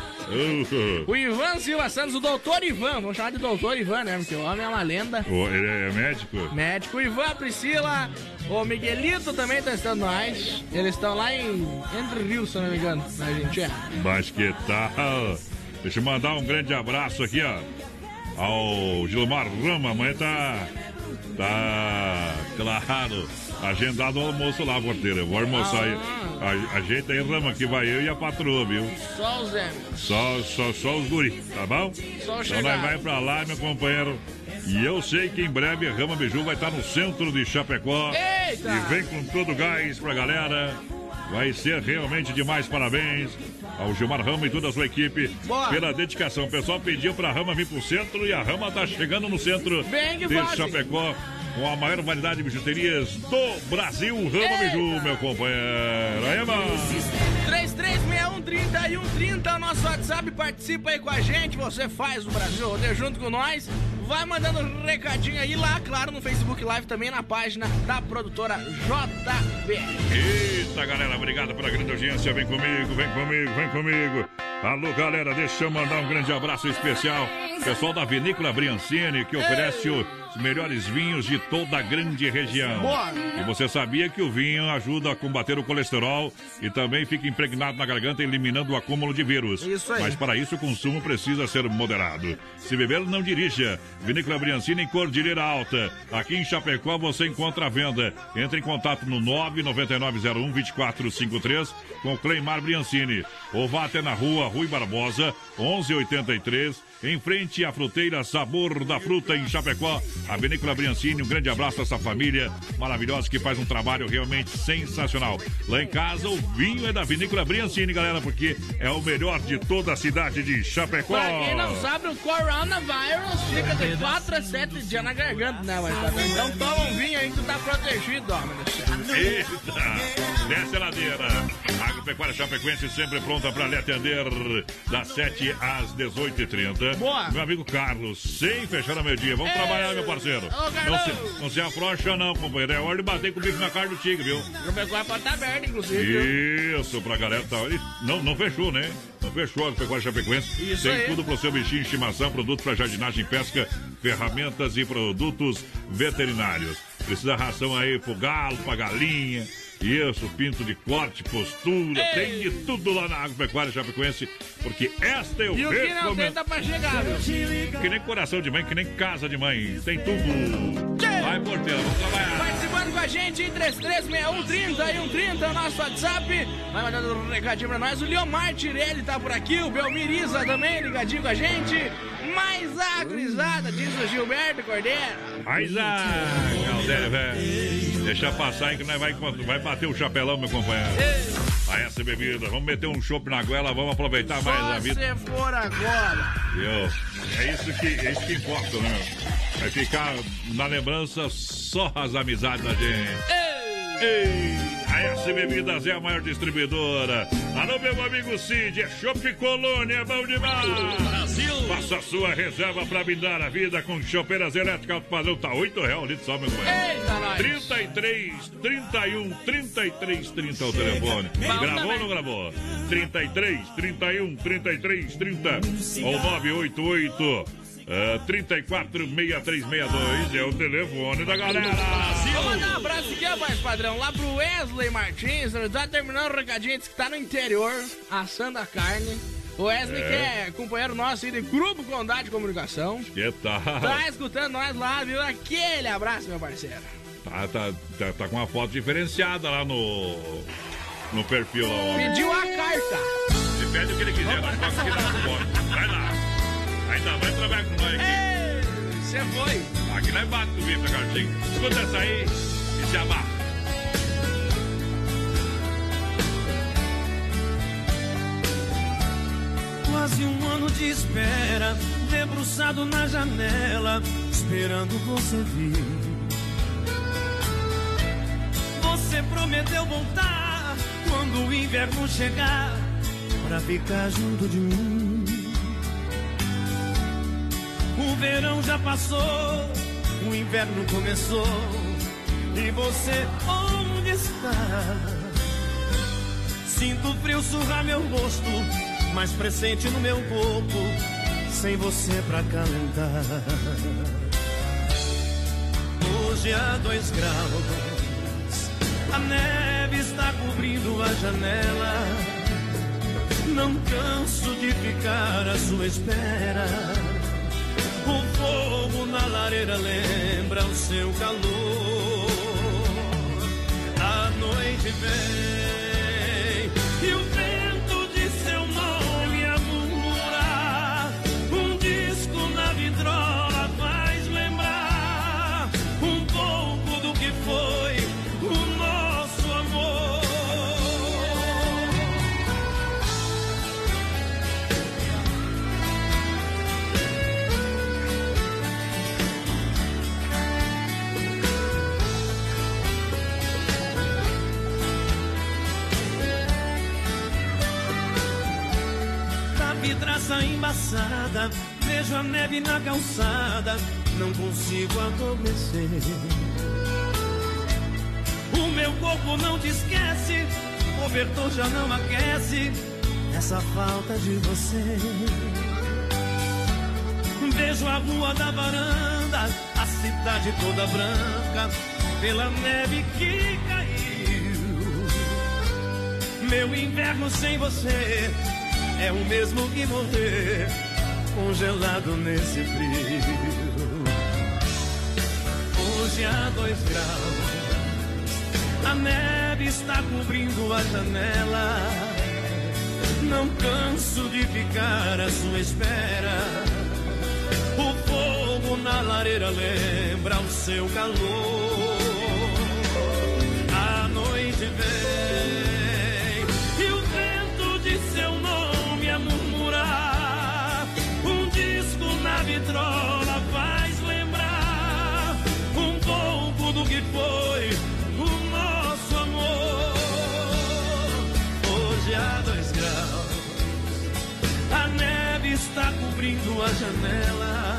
O Ivan Silva Santos, o doutor Ivan, vamos chamar de doutor Ivan, né? Porque o homem é uma lenda. Ele é médico? Médico, o Ivan, a Priscila, o Miguelito também tá estando nós. Eles estão lá em Entre Rios, se não me engano, na Argentina. Mas que tal? Deixa eu mandar um grande abraço aqui, ó. Ao Gilmar Rama, amanhã tá. Tá. Claro. Agendado o almoço lá, porteira. Vou almoçar aí. A, a gente aí, Rama, que vai eu e a patroa, viu? Só os Zé. Só, só, só os guri, tá bom? Só o então nós vai pra lá, meu companheiro. E eu sei que em breve a Rama Biju vai estar no centro de Chapecó. Eita! E vem com todo o gás pra galera. Vai ser realmente demais. Parabéns ao Gilmar Rama e toda a sua equipe Boa. pela dedicação. O pessoal pediu pra Rama vir pro centro e a Rama tá chegando no centro de. Chapecó. Com a maior variedade de bijuterias do Brasil, Rama Biju, meu companheiro. Aí, mano. 336130 e 130 é o nosso WhatsApp, participa aí com a gente, você faz o Brasil Rodeio junto com nós, vai mandando um recadinho aí lá, claro, no Facebook Live também na página da produtora JB. Eita, galera, obrigado pela grande audiência. Vem comigo, vem comigo, vem comigo. Alô, galera, deixa eu mandar um grande abraço especial Pessoal da Vinícola Briancini, que oferece os melhores vinhos de toda a grande região. E você sabia que o vinho ajuda a combater o colesterol e também fica impregnado na garganta, eliminando o acúmulo de vírus. Isso aí. Mas para isso o consumo precisa ser moderado. Se beber, não dirija. Vinícola Briancini em Cordilheira Alta. Aqui em Chapecó você encontra a venda. Entre em contato no 99901-2453 com Cleimar Briancini. Ou vá até na rua Rui Barbosa, 1183 em frente à fruteira Sabor da Fruta em Chapecó. A Vinícola Briancini, um grande abraço a essa família maravilhosa que faz um trabalho realmente sensacional. Lá em casa, o vinho é da Vinícola Briancini, galera, porque é o melhor de toda a cidade de Chapecó. Pra quem não sabe, o coronavírus fica de 4 a 7 dias na garganta, né, mas tá? Então toma um vinho aí que tu tá protegido, homem. Eita! Desce a ladeira. Agropecuária Chapecoense sempre pronta para lhe atender das 7 às 18h30. Boa. Meu amigo Carlos, sem fechar ao meio-dia. Vamos trabalhar, meu parceiro. Ô, Não se, não se afrouxa, não, companheiro. É hora de bater com o bicho na cara do tigre, viu? O pecuária pode estar aberto, inclusive. viu? Isso, pra galera tá. Ih, Não, não fechou, né? Não fechou a Pecuária Chapecoense. Isso Tem aí. tudo pro seu bichinho de estimação, produtos para jardinagem, pesca, ferramentas e produtos veterinários. Precisa ração aí pro galo, pra galinha. Isso, pinto de corte, postura, tem de tudo lá na Agropecuária Chapecoense, porque esta eu E o que não tem tá pra chegar, viu? Que nem coração de mãe, que nem casa de mãe, tem tudo. Vai, porteira, vamos trabalhar. Participando com a gente em 336130 e 130 é o nosso WhatsApp. Vai mandando um recadinho pra nós. O Leomar Tirelli tá por aqui, o Belmiriza também ligadinho com a gente. Mais a grisada, diz o Gilberto Cordeiro. Mas a Galdéria, velho. Deixa passar aí que nós vai, vai bater o chapelão, meu companheiro. A essa bebida. Vamos meter um chopp na goela, vamos aproveitar mais a Só vida. se for agora. Viu? É isso que, é isso que importa, né? Vai ficar na lembrança só as amizades da gente. Ei! A S Bebidas é a maior distribuidora. Alô, meu amigo Cid, é Chopp Colônia, é bom demais! Brasil! Faça a sua reserva para brindar a vida com chopeiras elétricas alto padrão. Tá 8 reais o litro só, meu companheiro. Eita, nós. 33, 31, 33, 30 é o telefone. Gravou ou não gravou? 33, 31, 33, 30 ou 988 é, 34 6362 é o telefone da galera. Vou mandar um abraço aqui, rapaz, padrão, lá pro Wesley Martins. Ele tá terminando o recadinho, disse que tá no interior, assando a carne. O Wesley, É. que é companheiro nosso aí de Grupo Condado de Comunicação. Que tal? Tá escutando nós lá, viu? Aquele abraço, meu parceiro. Tá, tá, tá, tá com uma foto diferenciada lá no, no perfil lá. Pediu a carta. Ele pede o que ele quiser, mas no bode. Vai lá. Ainda vai trabalhar com nós aqui. Você foi. Aqui nós bate do bicho, Cartinho. Escuta essa aí e se amarra. Quase um ano de espera, debruçado na janela, esperando você vir. Você prometeu voltar quando o inverno chegar, pra ficar junto de mim. Verão já passou, o inverno começou, e você onde está? Sinto frio surrar meu rosto, mais presente no meu corpo, sem você pra calentar. Hoje há dois graus, a neve está cobrindo a janela. Não canso de ficar à sua espera. O fogo na lareira lembra o seu calor. A noite vem embaçada, vejo a neve na calçada, não consigo adormecer. O meu corpo não te esquece, o cobertor já não aquece, essa falta de você. Vejo a rua da varanda, a cidade toda branca, pela neve que caiu. Meu inverno sem você é o mesmo que morrer congelado nesse frio. Hoje há dois graus, a neve está cobrindo a janela. Não canso de ficar à sua espera. O fogo na lareira lembra o seu calor. Está cobrindo a janela.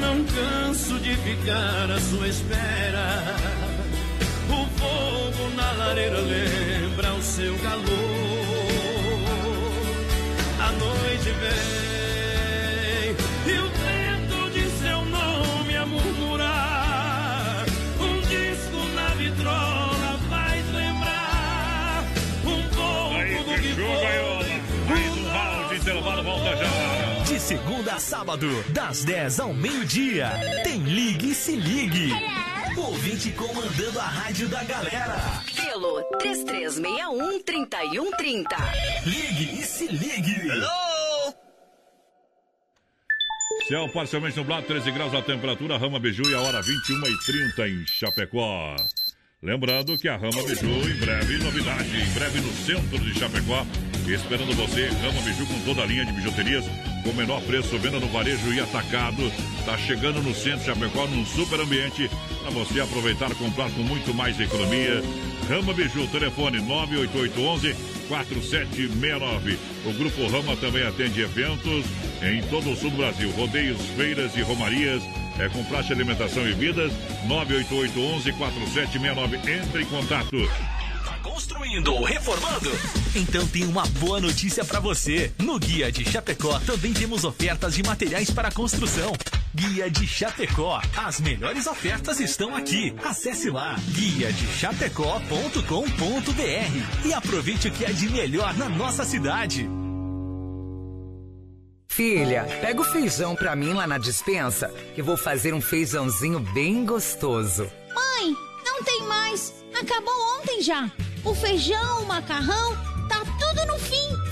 Não canso de ficar à sua espera. O fogo na lareira lembra o seu calor. A noite vem segunda a sábado, das 10 ao meio-dia, tem Ligue e Se Ligue. Ouvinte comandando a rádio da galera. Pelo 3361-3130. Ligue e Se Ligue. Céu parcialmente nublado, 13 graus a temperatura, Rama Biju e a hora 21 e 30 em Chapecó. Lembrando que a Rama Biju, em breve, novidade, em breve no centro de Chapecó, esperando você, Rama Biju com toda a linha de bijuterias, com menor preço, venda no varejo e atacado. Tá chegando no centro de Chapecó, num super ambiente, para você aproveitar e comprar com muito mais economia. Rama Biju, telefone 98811 4769. O Grupo Rama também atende eventos em todo o sul do Brasil, rodeios, feiras e romarias. É com praxe alimentação e vidas. 98811 4769. Entre em contato. Construindo ou reformando? Então tem uma boa notícia pra você. No Guia de Chapecó também temos ofertas de materiais para construção. Guia de Chapecó. As melhores ofertas estão aqui. Acesse lá guia de chapecó.com.br e aproveite o que é de melhor na nossa cidade. Filha, pega o feijão pra mim lá na dispensa, que vou fazer um feijãozinho bem gostoso. Mãe, não tem mais. Acabou ontem já. O feijão, o macarrão, tá tudo no fim.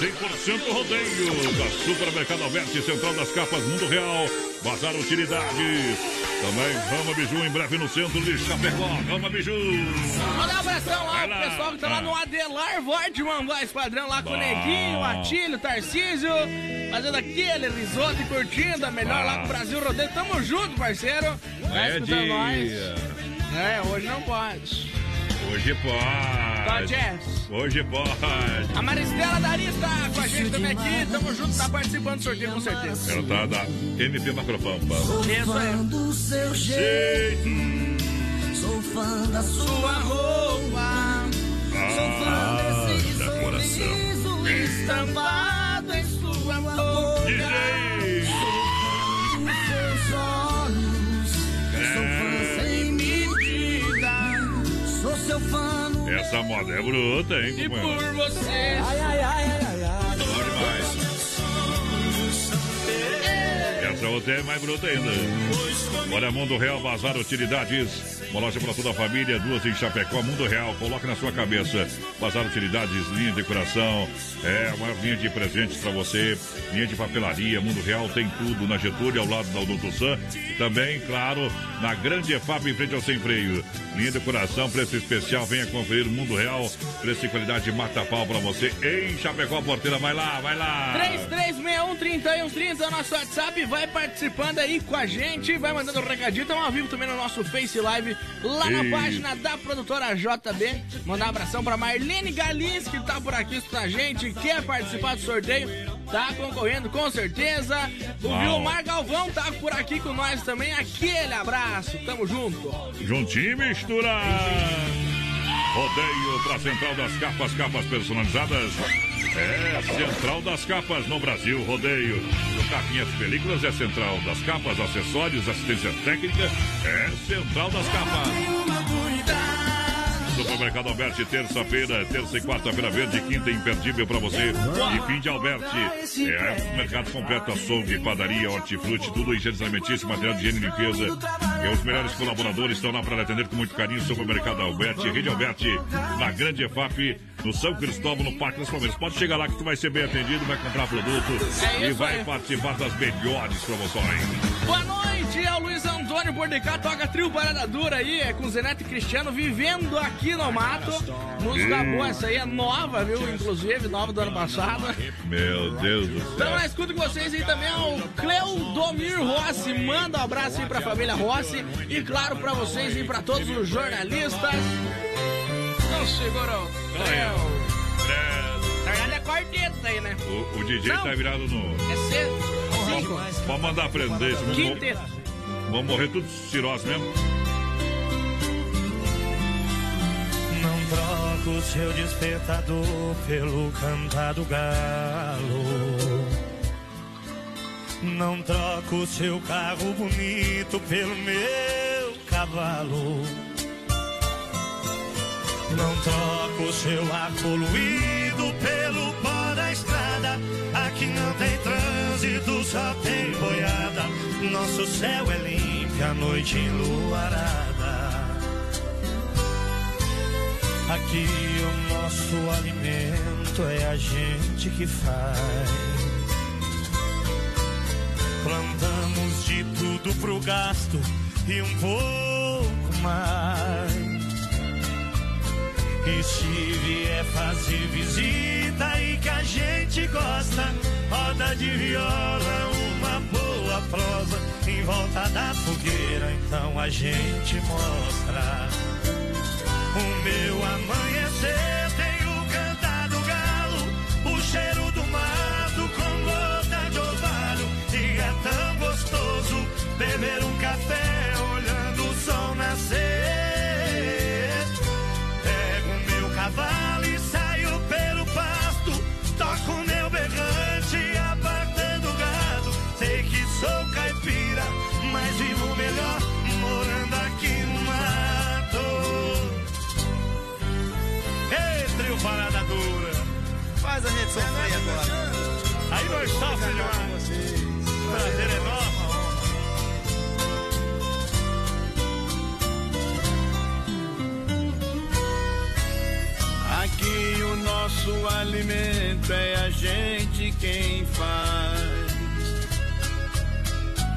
100% rodeio da Supermercado Alberti, Central das Capas, Mundo Real, Bazar Utilidades. Também Rama Biju, em breve no centro de Chapecó. Rama Biju. Mandar um abração lá pro lá. pessoal que tá lá Ah. no Adelar Vortman, voz padrão lá com o. Neguinho, Atílio, Tarcísio, fazendo aquele risoto e curtindo a melhor lá pro Brasil Rodeio. Tamo junto, parceiro. Vai É escutando nós. É, hoje não pode. Hoje pode. Jess? Hoje pode. A Maristela Dari está com a gente também aqui. Tamo junto, tá participando do sorteio com certeza. Ela tá da MP Macropampa. Isso aí. do seu jeito. Sou fã da sua roupa. Ah, da coração. Estampado em sua boca. Essa moda é bruta, hein, E por você. Ai, ai, ai, Essa bruto é mais bruto ainda. Olha, Mundo Real Bazar Utilidades. Uma loja para toda a família, duas em Chapecó. Mundo Real, coloque na sua cabeça. Bazar Utilidades, linha de decoração. É, uma linha de presentes para você. Linha de papelaria. Mundo Real tem tudo na Getúlio, ao lado da Odonto Sam. E também, claro, na Grande EFAP, em frente ao Sem Freio. Linha de decoração, preço especial. Venha conferir Mundo Real. Preço e qualidade mata pau para você em Chapecó, porteira. Vai lá, vai lá. 3361 3130 é o nosso WhatsApp. Vai participando aí com a gente. Vai mandando um recadinho. Estamos ao vivo também no nosso Face Live. Lá na Ei. página da produtora JB. Mandar um abração pra Marlene Galins, que tá por aqui com a gente. Quer participar do sorteio? Tá concorrendo com certeza. O Uau. Vilmar Galvão tá por aqui com nós também. Aquele abraço. Tamo junto. Juntinho e mistura. Rodeio para Central das Capas, capas personalizadas. É, Central das Capas no Brasil, rodeio. No Capinhas Películas é Central das Capas, acessórios, assistência técnica. É Central das Capas. Supermercado Alberti, terça-feira, terça e quarta-feira verde, quinta imperdível para você. E fim de Alberti. É, mercado completo, açougue, padaria, hortifruti, tudo higiene alimentícia, material de higiene e limpeza. E os melhores colaboradores estão lá para atender com muito carinho. Supermercado Alberti, Rede Alberti, na Grande EFAP, no São Cristóvão, no Parque das Palmeiras. Pode chegar lá que tu vai ser bem atendido, vai comprar produto É e vai aí. participar das melhores promoções. Boa noite, é o Luiz Antônio Bordecá, toca trio Parada Dura aí, é com Zenete e Cristiano, vivendo aqui no mato. Música Ih. boa, essa aí é nova, viu? Inclusive, nova do ano passado. Meu Deus do Então, céu. na escuta com vocês aí também é o Cleodomir Rossi. Manda um abraço aí pra família Rossi e, claro, pra vocês e pra todos os jornalistas. Não segurou. Cleo. Na verdade é quarteto aí, né? O, o DJ Não. tá virado no. É cedo. Cinco. Pode mandar prender isso. Vamos, Quinteto. vamos morrer tudo cirrose mesmo. Não troco o seu despertador pelo cantar do galo. Não troco o seu carro bonito pelo meu cavalo. Não troco o seu ar poluído pelo pó da estrada. Aqui não tem trânsito, só tem boiada. Nosso céu é limpo, a noite enluarada. Aqui o nosso alimento é a gente que faz. Plantamos de tudo pro gasto e um pouco mais. E se vier fazer visita e que a gente gosta, roda de viola, uma boa prosa. Em volta da fogueira, então a gente mostra. O meu amanhecer sou caipira, mas vivo melhor morando aqui no mato. Ei, trio parada dura. Faz a gente sofrer agora. Aí nós sofremos demais. Prazer é nosso. Aqui o nosso alimento é a gente quem faz.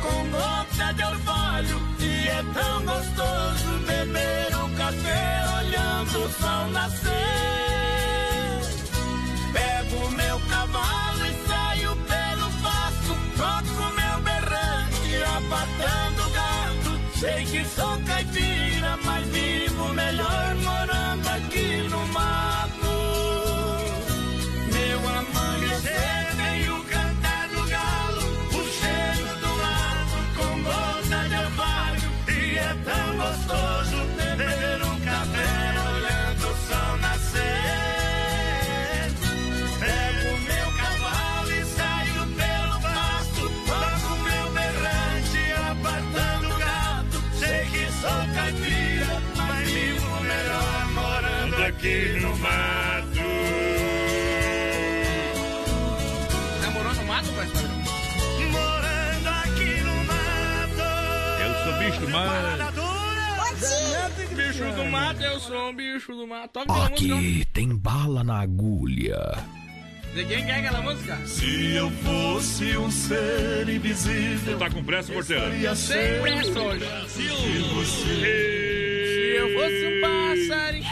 com gota de orvalho. E é tão gostoso beber um café olhando o sol nascer. Pego meu cavalo e saio pelo pasto, troco meu berrante, o gado. Sei que sou caipira, mas vivo melhor morando Sou bicho do mato. Bicho do mato, eu sou um bicho do mato. Toca. Aqui tem bala na agulha. De quem que é aquela música? Se eu fosse um ser invisível. Tá com pressa, porteira? Sem pressa hoje. Se eu fosse um passarinho.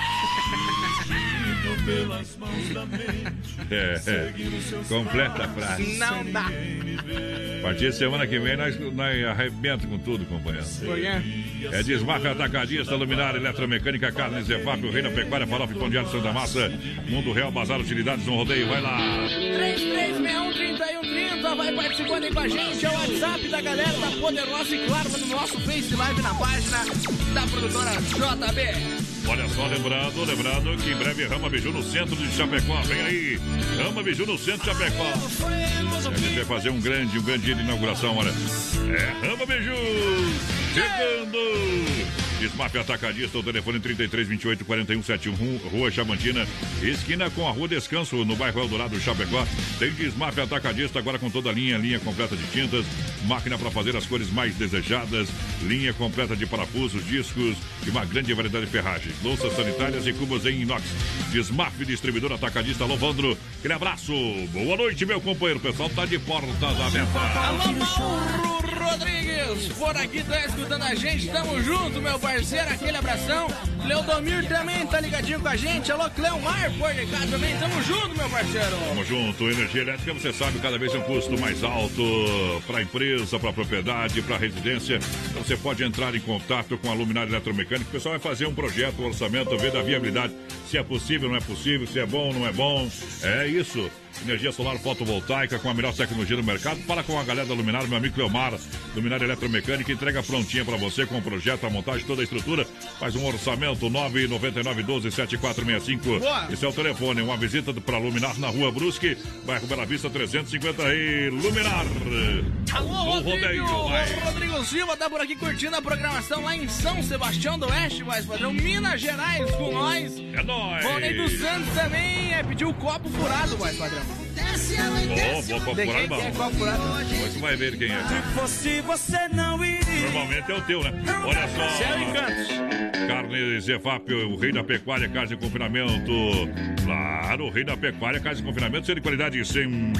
pelas mãos da mente. É, é. Completa a frase. Não dá. A partir de semana que vem, nós, nós arrebenta com tudo, companheiro. É Desmafia Atacadista, Luminária, Eletromecânica, Carne, Zefap, o Rei da Pecuária, Farofa e Pão de Alho, Santa Massa, Mundo Real, Bazar Utilidades no Rodeio, vai lá. 33613130 vai participando aí com a gente. É o WhatsApp da galera da Poderosa e claro, no nosso Face Live na página da produtora JB. Olha só, lembrando, lembrando que em breve Rama Biju no centro de Chapecó. Vem aí, Rama Biju no centro de Chapecó. A gente vai fazer um grande, um grande dia de inauguração, olha. É Rama Biju chegando. Desmap Atacadista, o telefone 33 28 41 71, Rua Chamantina, esquina com a Rua Descanso, no bairro Eldorado, Chapecó. Tem Desmap Atacadista agora com toda a linha, linha completa de tintas, máquina para fazer as cores mais desejadas, linha completa de parafusos, discos e uma grande variedade de ferragens, louças sanitárias e cubos em inox. Desmap Distribuidor Atacadista Lovandro. Aquele abraço. Boa noite, meu companheiro. O pessoal tá de portas abertas. Alô, Rodrigues, por aqui tá escutando a gente, tamo junto, meu parceiro, aquele abração. Leodomir também tá ligadinho com a gente. Alô, Cleomar, por de cá também, tamo junto, meu parceiro. Tamo junto. Energia elétrica, você sabe, cada vez é um custo mais alto para a empresa, para a propriedade, para a residência. Então você pode entrar em contato com a Luminária Eletromecânica. O pessoal vai fazer um projeto, um orçamento, ver da viabilidade. Se é possível, não é possível, se é bom, não é bom. É isso. Energia solar fotovoltaica com a melhor tecnologia do mercado. Fala com a galera da Luminária, meu amigo Cleomar. Luminária Eletromecânica entrega prontinha para você com o projeto, a montagem, toda a estrutura. Faz um orçamento 999 12 7465. Boa. Esse é o telefone. Uma visita para Luminar na rua Brusque, bairro Bela Vista 350 e Luminar. Alô, Rodrigo, rodeio. Rodrigo Silva tá por aqui curtindo a programação lá em São Sebastião do Oeste, mais padrão, Minas Gerais com nós. É nóis. Rony dos Santos também é, pediu o copo furado, mais padrão. Que é copo furado? Depois você vai ver quem é. fosse você não iria. Normalmente é o teu, né? Olha só. Céu e cantos. Carne Zefap, o rei da pecuária, carne de confinamento. Claro, o rei da pecuária, carne de confinamento, ser de qualidade 100%.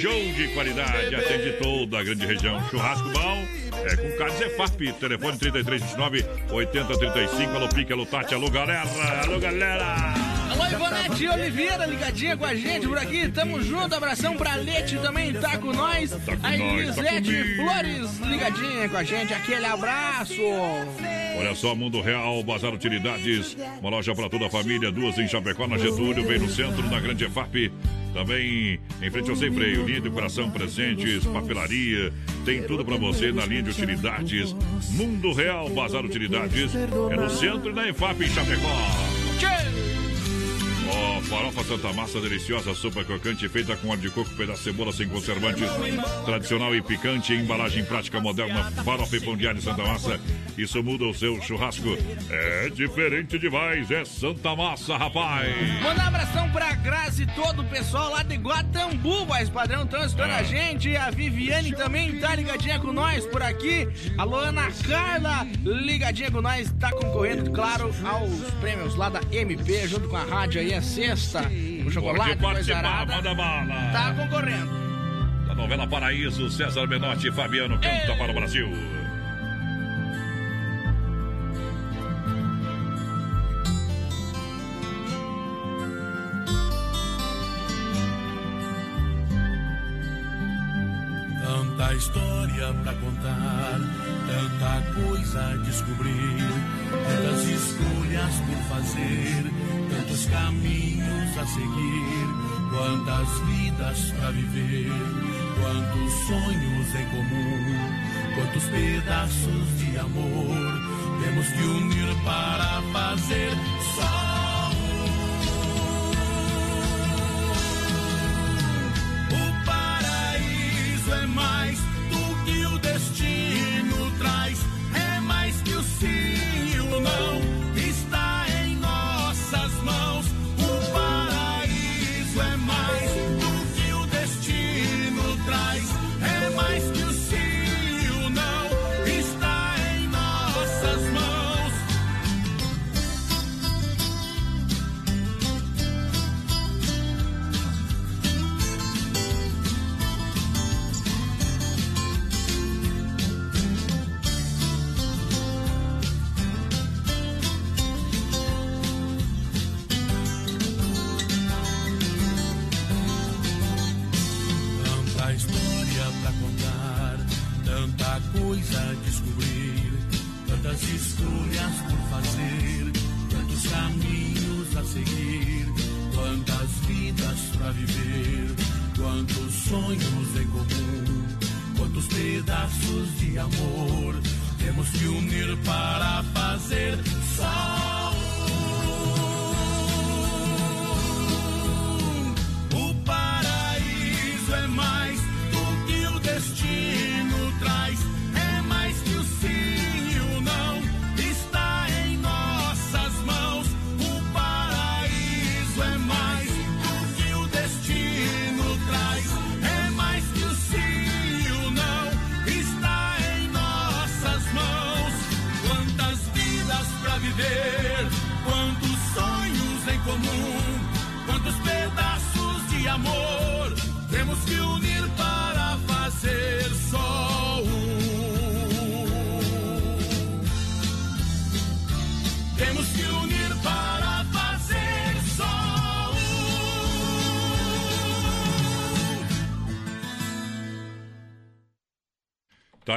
Show de qualidade, atende toda a grande região. Churrasco bom, é com carne Zefap. Telefone 3329 8035. Alô, Pique, alô, Tati, alô, galera. Alô, galera. Alô, Ivonete Oliveira, ligadinha com a gente por aqui. Tamo junto. Abração pra Lete também, tá com nós. a Elisete. Flores, ligadinha com a gente. Aquele abraço. Olha só, Mundo Real, Bazar Utilidades, uma loja para toda a família, duas em Chapecó, na Getúlio, bem no centro, na Grande EFAP. Também em frente ao Sem Freio, linha de coração, presentes, papelaria, tem tudo para você na linha de utilidades. Mundo Real, Bazar Utilidades, é no centro na EFAP em Chapecó. Ó, farofa Santa Massa, deliciosa, sopa crocante, feita com óleo de coco, pedaço de cebola sem conservantes, tradicional e picante, embalagem prática moderna, farofa e pão de alho Santa Massa. Isso muda o seu churrasco. É diferente demais, é Santa Massa, rapaz. Manda um abração pra Grazi e todo o pessoal lá de Guatambu, mais padrão, estão escutando a gente. A Viviane também tá ligadinha com nós por aqui. Alô, Ana Carla, ligadinha com nós, tá concorrendo, claro, aos prêmios lá da MP, junto com a rádio aí, sexta. O chocolate, Pode participar, manda bala. Tá concorrendo. Da novela Paraíso, César Menotti e Fabiano canta para o Brasil. Tanta história pra contar, tanta coisa a descobrir, tantas escolhas por fazer, tantos caminhos a seguir, quantas vidas pra viver, quantos sonhos em comum, quantos pedaços de amor temos que unir para fazer só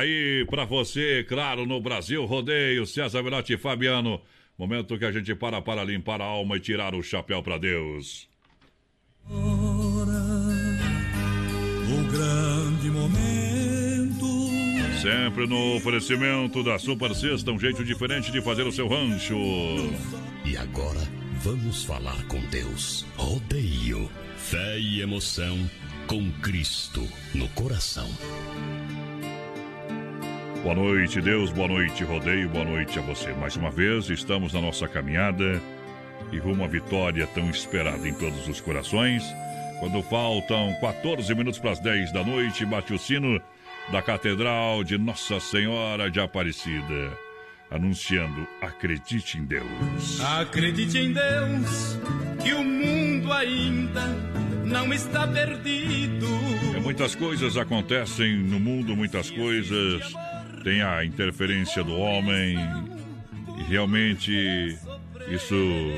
aí pra você, claro, no Brasil Rodeio, César Menotti e Fabiano. Momento que a gente para para limpar a alma e tirar o chapéu pra Deus. O grande momento. Sempre no oferecimento da Super Sexta, um jeito diferente de fazer o seu rancho. E agora, vamos falar com Deus. Rodeio. Fé e emoção com Cristo no coração. Boa noite, Deus, boa noite, rodeio, boa noite a você. Mais uma vez, estamos na nossa caminhada e rumo à vitória tão esperada em todos os corações. Quando faltam 14 minutos para as 10 da noite, bate o sino da Catedral de Nossa Senhora de Aparecida, anunciando: acredite em Deus. Acredite em Deus, que o mundo ainda não está perdido. É, muitas coisas acontecem no mundo, muitas coisas. Tem a interferência do homem e realmente isso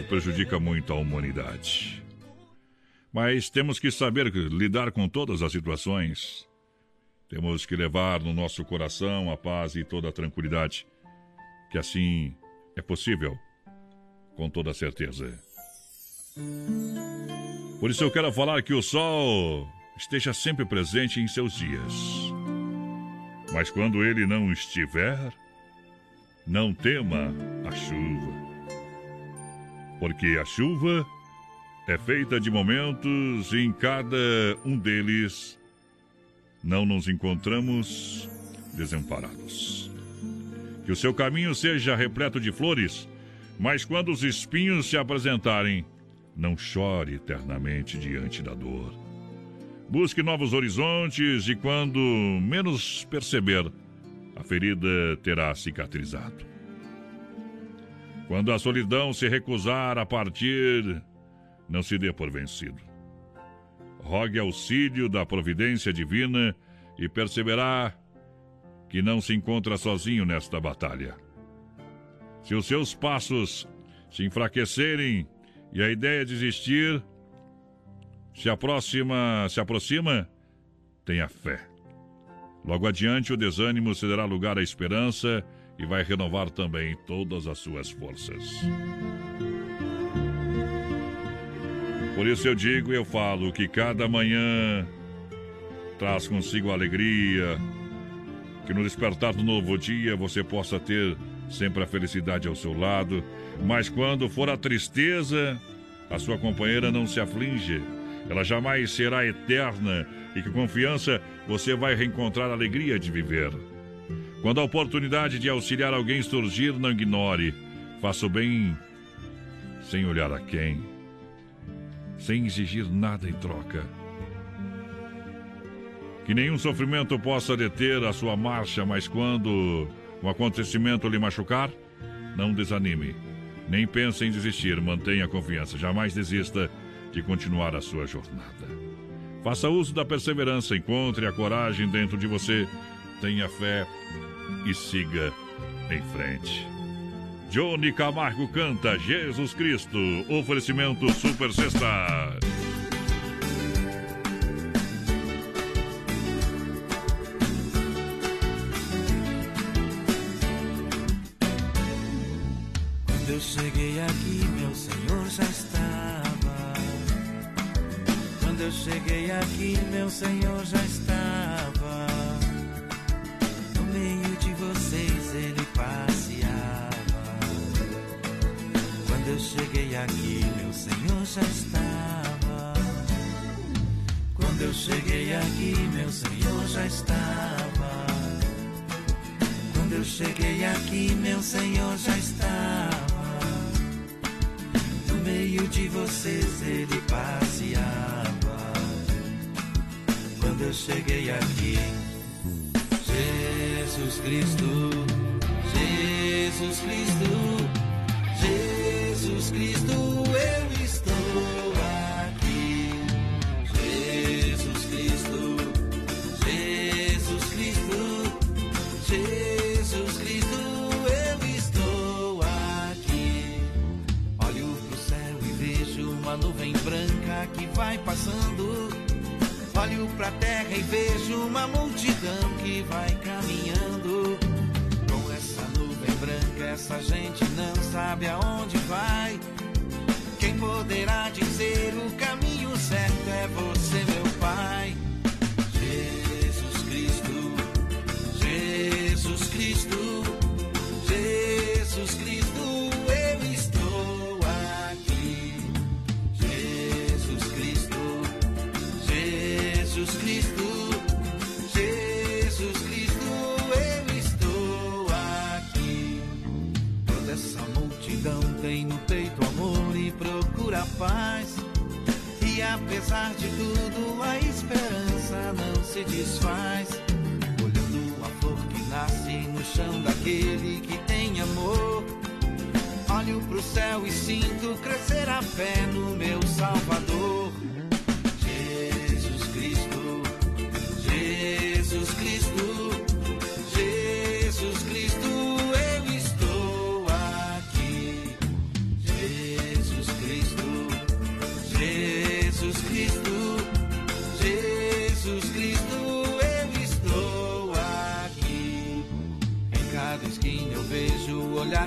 prejudica muito a humanidade. Mas temos que saber lidar com todas as situações. Temos que levar no nosso coração a paz e toda a tranquilidade, que assim é possível, com toda certeza. Por isso eu quero falar que o sol esteja sempre presente em seus dias. Mas quando ele não estiver, não tema a chuva. Porque a chuva é feita de momentos e em cada um deles não nos encontramos desamparados. Que o seu caminho seja repleto de flores, mas quando os espinhos se apresentarem, não chore eternamente diante da dor. Busque novos horizontes e quando menos perceber, a ferida terá cicatrizado. Quando a solidão se recusar a partir, não se dê por vencido. Rogue auxílio da providência divina e perceberá que não se encontra sozinho nesta batalha. Se os seus passos se enfraquecerem e a ideia de desistir se aproxima, se aproxima, tenha fé. Logo adiante, o desânimo cederá lugar à esperança e vai renovar também todas as suas forças. Por isso eu digo e eu falo que cada manhã traz consigo alegria, que no despertar do novo dia você possa ter sempre a felicidade ao seu lado, mas quando for a tristeza, a sua companheira não se aflige, ela jamais será eterna e com confiança você vai reencontrar a alegria de viver. Quando a oportunidade de auxiliar alguém surgir, não ignore. Faça o bem sem olhar a quem, sem exigir nada em troca. Que nenhum sofrimento possa deter a sua marcha, mas quando um acontecimento lhe machucar, não desanime. Nem pense em desistir, mantenha a confiança. Jamais desista de continuar a sua jornada. Faça uso da perseverança, encontre a coragem dentro de você, tenha fé e siga em frente. Johnny Camargo canta Jesus Cristo, oferecimento Super Sexta. Eu cheguei aqui, meu Senhor já estava. No meio de vocês ele passeava. Quando eu cheguei aqui, meu Senhor já estava. Quando eu cheguei aqui, meu Senhor já estava. Quando eu cheguei aqui, meu Senhor já estava. No meio de vocês ele passeava. Quando eu cheguei aqui, Jesus Cristo, Jesus Cristo, Jesus Cristo, eu estou aqui. Jesus Cristo, Jesus Cristo, Jesus Cristo, eu estou aqui. Olho pro céu e vejo uma nuvem branca que vai passando. Olho pra terra e vejo uma multidão que vai caminhando. Com essa nuvem branca, essa gente não sabe aonde paz. E apesar de tudo, a esperança não se desfaz. Olhando a flor que nasce no chão daquele que tem amor. Olho pro céu e sinto crescer a fé no meu Salvador.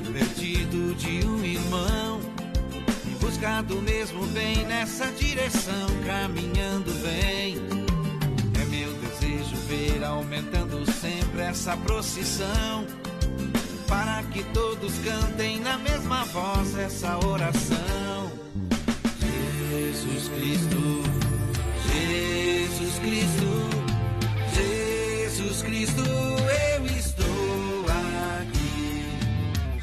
Perdido de um irmão. Em busca do mesmo bem nessa direção, caminhando bem. É meu desejo ver aumentando sempre essa procissão. Para que todos cantem na mesma voz essa oração. Jesus Cristo, Jesus Cristo,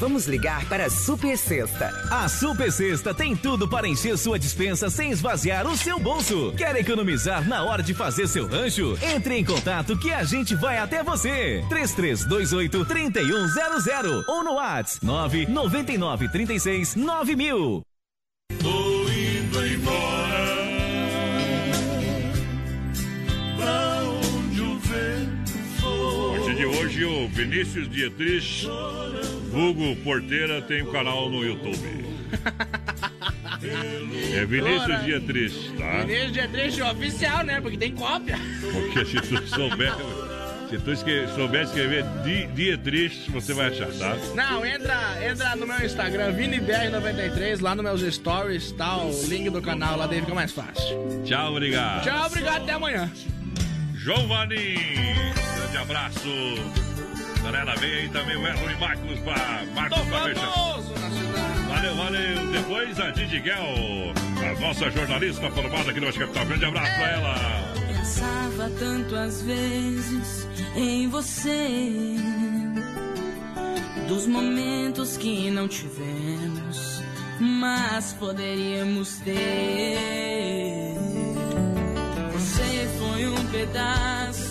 Vamos ligar para a Super Sexta. A Super Sexta tem tudo para encher sua dispensa sem esvaziar o seu bolso. Quer economizar na hora de fazer seu rancho? Entre em contato que a gente vai até você. 3328 3100 ou no WhatsApp 999 36 9000. Tô indo embora. Pra onde o vento for. A partir de hoje, o Vinícius Dietrich, vulgo Porteira, tem um canal no YouTube. É Vinícius Ora. Dietrich, tá? Vinícius Dietrich oficial, né? Porque tem cópia. Porque se tu souber, se tu souber escrever Di- Dietrich, você vai achar, tá? Não, entra, entra no meu Instagram, ViniBR93, lá nos meus stories, tá? O link do canal lá daí fica mais fácil. Tchau, obrigado. Tchau, obrigado, até amanhã. João Vanim, grande abraço. Galera, vem aí também o Erwin Marcos pra Marcos pra fechar. Valeu, valeu. Depois a Didi Guel, a nossa jornalista formada aqui no Oeste Capital. Grande abraço pra ela. Pensava tanto às vezes em você, dos momentos que não tivemos, mas poderíamos ter. Você foi um pedaço